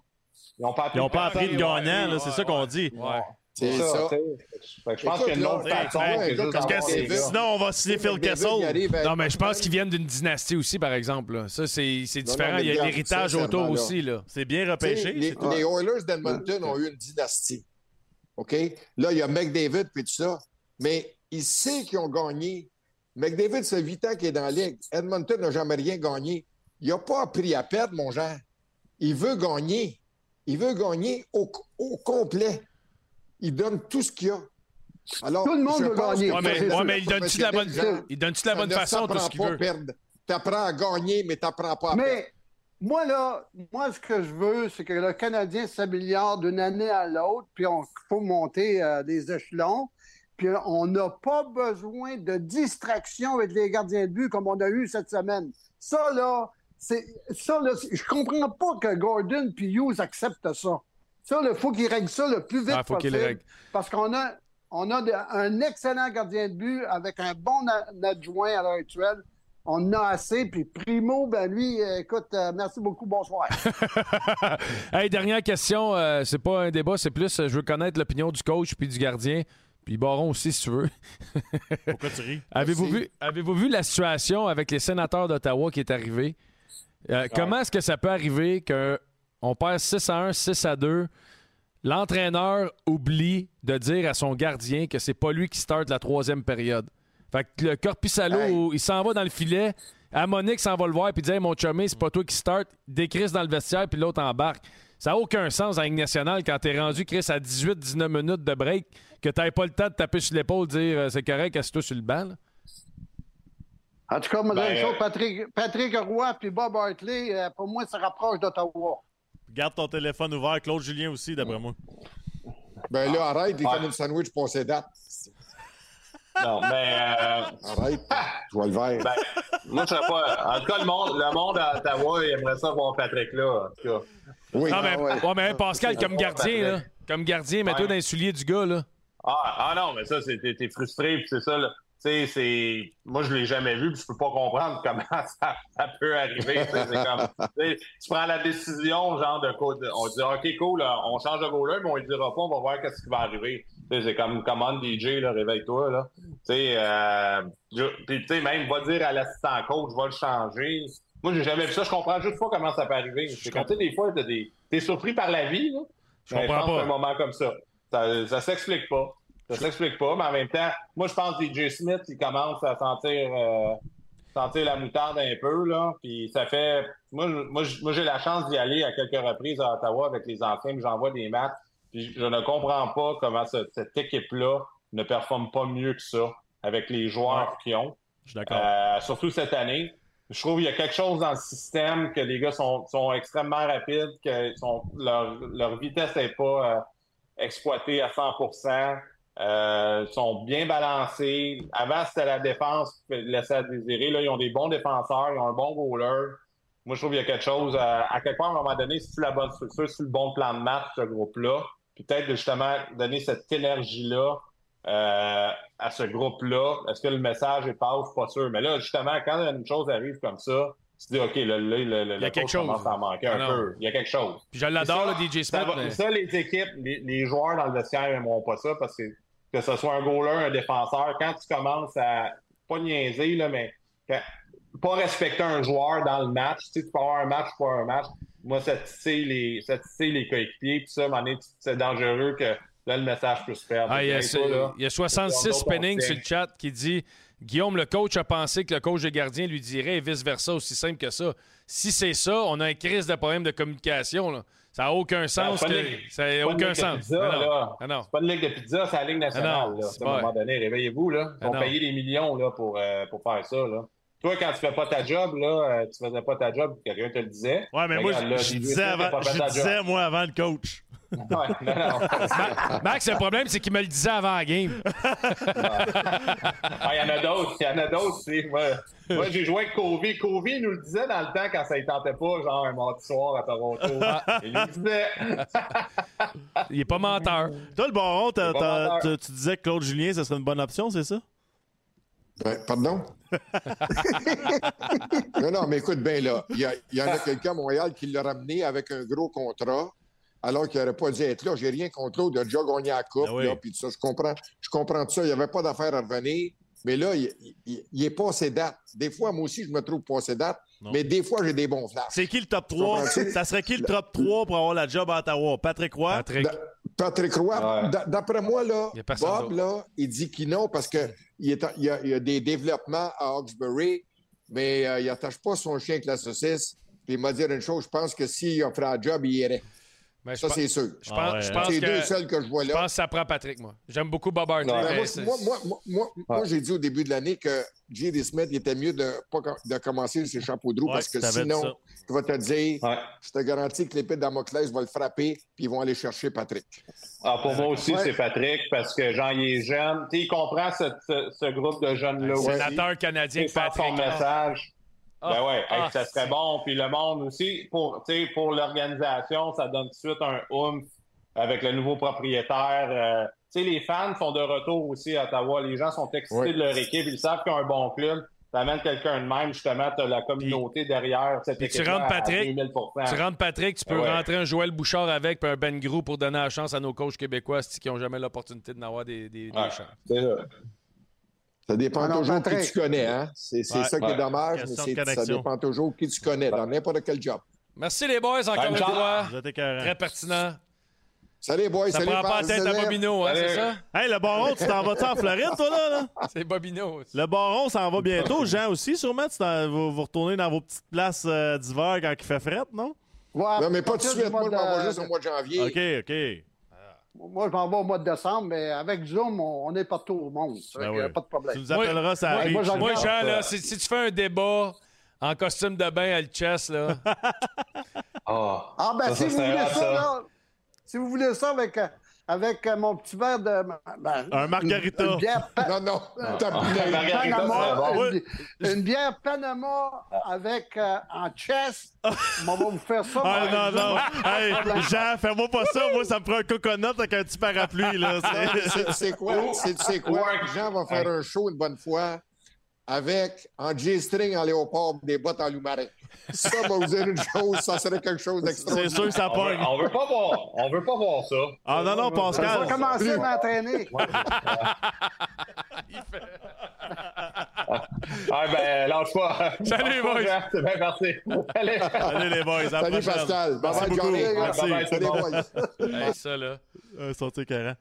Ils n'ont pas appris, pas appris de gagnant, c'est ça qu'on dit. C'est ça. Je pense qu'il y a une autre façon. sinon, on va signer Phil Kessel. Non, mais je pense qu'ils viennent d'une dynastie aussi, par exemple. Ça, c'est différent. Il y a l'héritage autour aussi. C'est bien repêché. Les, Oilers d'Edmonton ont eu une dynastie. OK? Là, il y a McDavid et tout ça. Mais il sait qu'ils ont gagné. McDavid, c'est 8 ans qu'il est dans la ligue. Edmonton n'a jamais rien gagné. Il n'a pas appris à perdre, mon genre. Il veut gagner. Il veut gagner au, complet. Il donne tout ce qu'il a. Alors, tout le monde veut gagner. Ouais, mais, il donne-tu de la bonne, il donne la bonne façon tout ce qu'il veut? Tu apprends à gagner, mais tu n'apprends pas à mais, perdre. Moi, là, moi, ce que je veux, c'est que le Canadien s'améliore d'une année à l'autre, puis il faut monter euh, des échelons. Puis on n'a pas besoin de distraction avec les gardiens de but comme on a eu cette semaine. Ça, là, c'est ça, là, je comprends pas que Gordon puis Hughes acceptent ça. Ça, il faut qu'ils règlent ça le plus vite ah, faut possible. Parce qu'on a, on a un excellent gardien de but avec un bon adjoint à l'heure actuelle. On en a assez. Puis Primo, ben lui, écoute, euh, merci beaucoup, bonsoir. hey, dernière question. Euh, c'est pas un débat, c'est plus, je veux connaître l'opinion du coach puis du gardien. Puis Baron aussi, si tu veux. Pourquoi tu ris? Avez-vous vu, avez vu la situation avec les sénateurs d'Ottawa qui est arrivée? Euh, comment est-ce que ça peut arriver qu'on perd 6 à 1, 6 à 2? L'entraîneur oublie de dire à son gardien que c'est pas lui qui start la troisième période. Fait que le Corpissalo, il s'en va dans le filet. À Monique s'en va le voir puis dit Mon chumé, c'est pas toi qui start. Décris dans le vestiaire puis l'autre embarque. Ça n'a aucun sens à Ligue nationale quand t'es rendu, Chris, à 18-19 minutes de break, que t'avais pas le temps de taper sur l'épaule dire euh, c'est correct, assieds-toi sur le banc. En tout cas, moi, ben, euh, Patrick, Patrick Roy et Bob Hartley, euh, pour moi, ça rapproche d'Ottawa. Garde ton téléphone ouvert. Claude Julien aussi, d'après moi. Ben là, arrête, il fait une sandwich pour ses dates. Non, mais. Euh... Arrête, je vois le verre. Ben, moi, je sais pas. En tout cas, le monde, le monde à Ottawa, il aimerait ça voir Patrick là. En tout cas. Oui. Non, mais, ah mais Pascal, comme gardien, là, comme gardien, mets-toi dans les souliers du gars. Là. Ah, ah non, mais ça, t'es frustré, puis c'est ça. Là sais, c'est. Moi, je l'ai jamais vu, puis je peux pas comprendre comment ça, peut arriver. C'est comme. Tu prends la décision, genre de quoi. On dit OK, cool, on change de goaler, mais on ne dira pas, on va voir qu'est-ce qui va arriver. C'est comme commande DJ, là, réveille-toi. Là. sais, euh, puis tu sais, même va dire à l'assistant coach, je vais le changer. Moi, j'ai jamais vu ça. Je comprends juste pas comment ça peut arriver. C'est quand des fois, t'es es surpris par la vie. Là. Je comprends pas. un moment comme ça. Ça, ça s'explique pas. Ça s'explique pas, mais en même temps, moi, je pense que DJ Smith, il commence à sentir, euh, sentir la moutarde un peu, là. Puis ça fait. Moi, moi, j'ai la chance d'y aller à quelques reprises à Ottawa avec les enfants, j'envoie des matchs. Puis je ne comprends pas comment cette équipe-là ne performe pas mieux que ça avec les joueurs qu'ils ont. Je suis d'accord. Euh, surtout cette année. Je trouve qu'il y a quelque chose dans le système que les gars sont, sont extrêmement rapides, que leur, leur vitesse n'est pas euh, exploitée à 100 euh, sont bien balancés. Avant, c'était la défense qui laissait à désirer. Là, ils ont des bons défenseurs, ils ont un bon goaler. Moi, je trouve qu'il y a quelque chose. À, à quelque part, à un moment donné, tu la bonne structure, le bon plan de match, ce groupe-là, peut-être justement donner cette énergie-là euh, à ce groupe-là. Est-ce que le message est pas pas sûr. Mais là, justement, quand une chose arrive comme ça, tu te dis, OK, là, là, là, y a quelque chose. commence à manquer un ah peu. Il y a quelque chose. Puis je l'adore, le DJ Smith. Ça, ça, les équipes, les, les, joueurs dans le vestiaire n'aimeront pas ça parce que que ce soit un goaler, un défenseur, quand tu commences à pas niaiser, là, mais pas respecter un joueur dans le match, tu, sais, tu peux avoir un match, pas un match. Moi, ça tisse les, ça les coéquipiers, puis ça, c'est dangereux que là, le message peut se perdre. Ah, il, y a, il, y a, 66 spinning sur le chat qui dit Guillaume, le coach a pensé que le coach de gardien lui dirait et vice-versa, aussi simple que ça. Si c'est ça, on a un crise de problème de communication. Là. Ça n'a aucun sens. Que... Ça n'a aucun sens. C'est pas une ligue de pizza, c'est la Ligue nationale. là. À un moment donné, réveillez-vous. Là. Ils vont payer des millions là, pour, euh, pour faire ça. Là. Toi, quand tu fais pas ta job, là, euh, tu faisais pas ta job, quelqu'un te le disait. Ouais, mais moi, je, disais, avant, je disais, moi, avant le coach. Ouais, non, non. Max, le problème, c'est qu'il me le disait avant la game. Il y en a d'autres. Il y en a d'autres. Moi, moi j'ai joué avec Covey. Covey nous le disait dans le temps quand ça ne tentait pas, genre un mardi soir à Toronto. Il nous disait. il est pas menteur. Toi, le baron, tu disais que Claude Julien, ce serait une bonne option, c'est ça? Ben, pardon? non, non, mais écoute bien là. Il y, y, en a quelqu'un à Montréal qui l'a ramené avec un gros contrat alors qu'il n'aurait pas dû être là. J'ai rien contre l'autre. Il a déjà gagné la coupe. Ben puis ça, je comprends, je comprends tout ça. Il n'y avait pas d'affaire à revenir. Mais là, il, il, est passé date. Des fois, moi aussi, je me trouve passé date. Mais des fois, j'ai des bons flashs. C'est qui le top 3? Ça serait qui le top 3 pour avoir la job à Ottawa? Patrick Roy? Patrick, Patrick Roy. D'après moi, là, Bob, là, il dit qu'il non parce qu'il il, y a, des développements à Hawkesbury, mais euh, il n'attache pas son chien avec la saucisse. Puis il m'a dit une chose, je pense que s'il offrait un job, il irait. Ben, ça, c'est sûr. Je pense, je pense c'est les deux seuls que je vois là. Je pense que ça prend Patrick, moi. J'aime beaucoup Bob Hartley. moi, moi, moi, moi, j'ai dit au début de l'année que J.D. Smith, il était mieux de, pas, de commencer ses chapeaux de roue parce que sinon, tu vas te dire, je te garantis que l'épée de Damoclès va le frapper puis ils vont aller chercher Patrick. Ah, pour moi aussi, c'est Patrick parce que Jean, il est jeune. il comprend ce, ce, groupe de jeunes-là. Sénateur canadien Patrick. son message. Ah, ben ouais, ah, ça serait bon. Puis le monde aussi, pour, pour l'organisation, ça donne tout de suite un oomph avec le nouveau propriétaire. Euh, sais, les fans sont de retour aussi à Ottawa. Les gens sont excités de leur équipe. Ils savent qu'ils ont un bon club. T'amènes quelqu'un de même, justement, tu as la communauté derrière cette équipe. Tu rentres Patrick, tu rentres Patrick, tu peux rentrer un Joël Bouchard avec puis un Ben Grou pour donner la chance à nos coachs québécois qui n'ont jamais l'opportunité de n'avoir des, des, des chances? Ça. Dépend ah toujours qui tu connais. Hein? C'est ça qui est dommage, mais ça dépend toujours qui tu connais dans n'importe quel job. Merci les boys, encore une fois. Très pertinent. Salut les boys, ça salut. prend pas la tête à Bobino, hein, c'est ça? Hey, le baron, tu t'en vas-tu en Floride, toi, là? C'est Bobino. Le baron s'en va bientôt. Jean aussi, sûrement. Tu vous, vous retournez dans vos petites places euh, d'hiver quand il fait fret, non? Ouais, non, mais pas tout de suite. Moi, je m'en vais juste au mois de janvier. OK, OK. Moi, je m'en vais au mois de décembre, mais avec Zoom, on, est partout au monde. Ben oui. Pas de problème. Tu nous appelleras, ça arrive. Moi, moi, Jean, là, si, si, tu fais un débat en costume de bain à le chess, là. oh, ah, ben, si, vous voulez ça, là, si vous voulez ça avec, avec euh, mon petit verre de. Ben, un margarita. Une, bière Non, non. une, Panama, une, bière Panama avec euh, en chest. On va vous faire ça. Ah, non, non. hey, Jean, fais-moi pas ça. Moi, ça me prend un coconut avec un petit parapluie. là. C'est quoi? C'est quoi? Jean va faire un show une bonne fois avec un G-string en léopard des bottes en loup-marin. Ça va vous dire une chose, ça serait quelque chose d'extraordinaire. C'est sûr que ça pogne. On veut, veut pas voir, on veut pas voir ça. Ah non, non, Pascal. On va commencer à m'entraîner. Il fait... ah ben, lâche pas. Salut les boys. C'est bien parti. Allez. Salut les boys. Salut Pascal. Bye bye, Johnny. Merci. Salut les boys. Hey, ça là. Un sorti carré.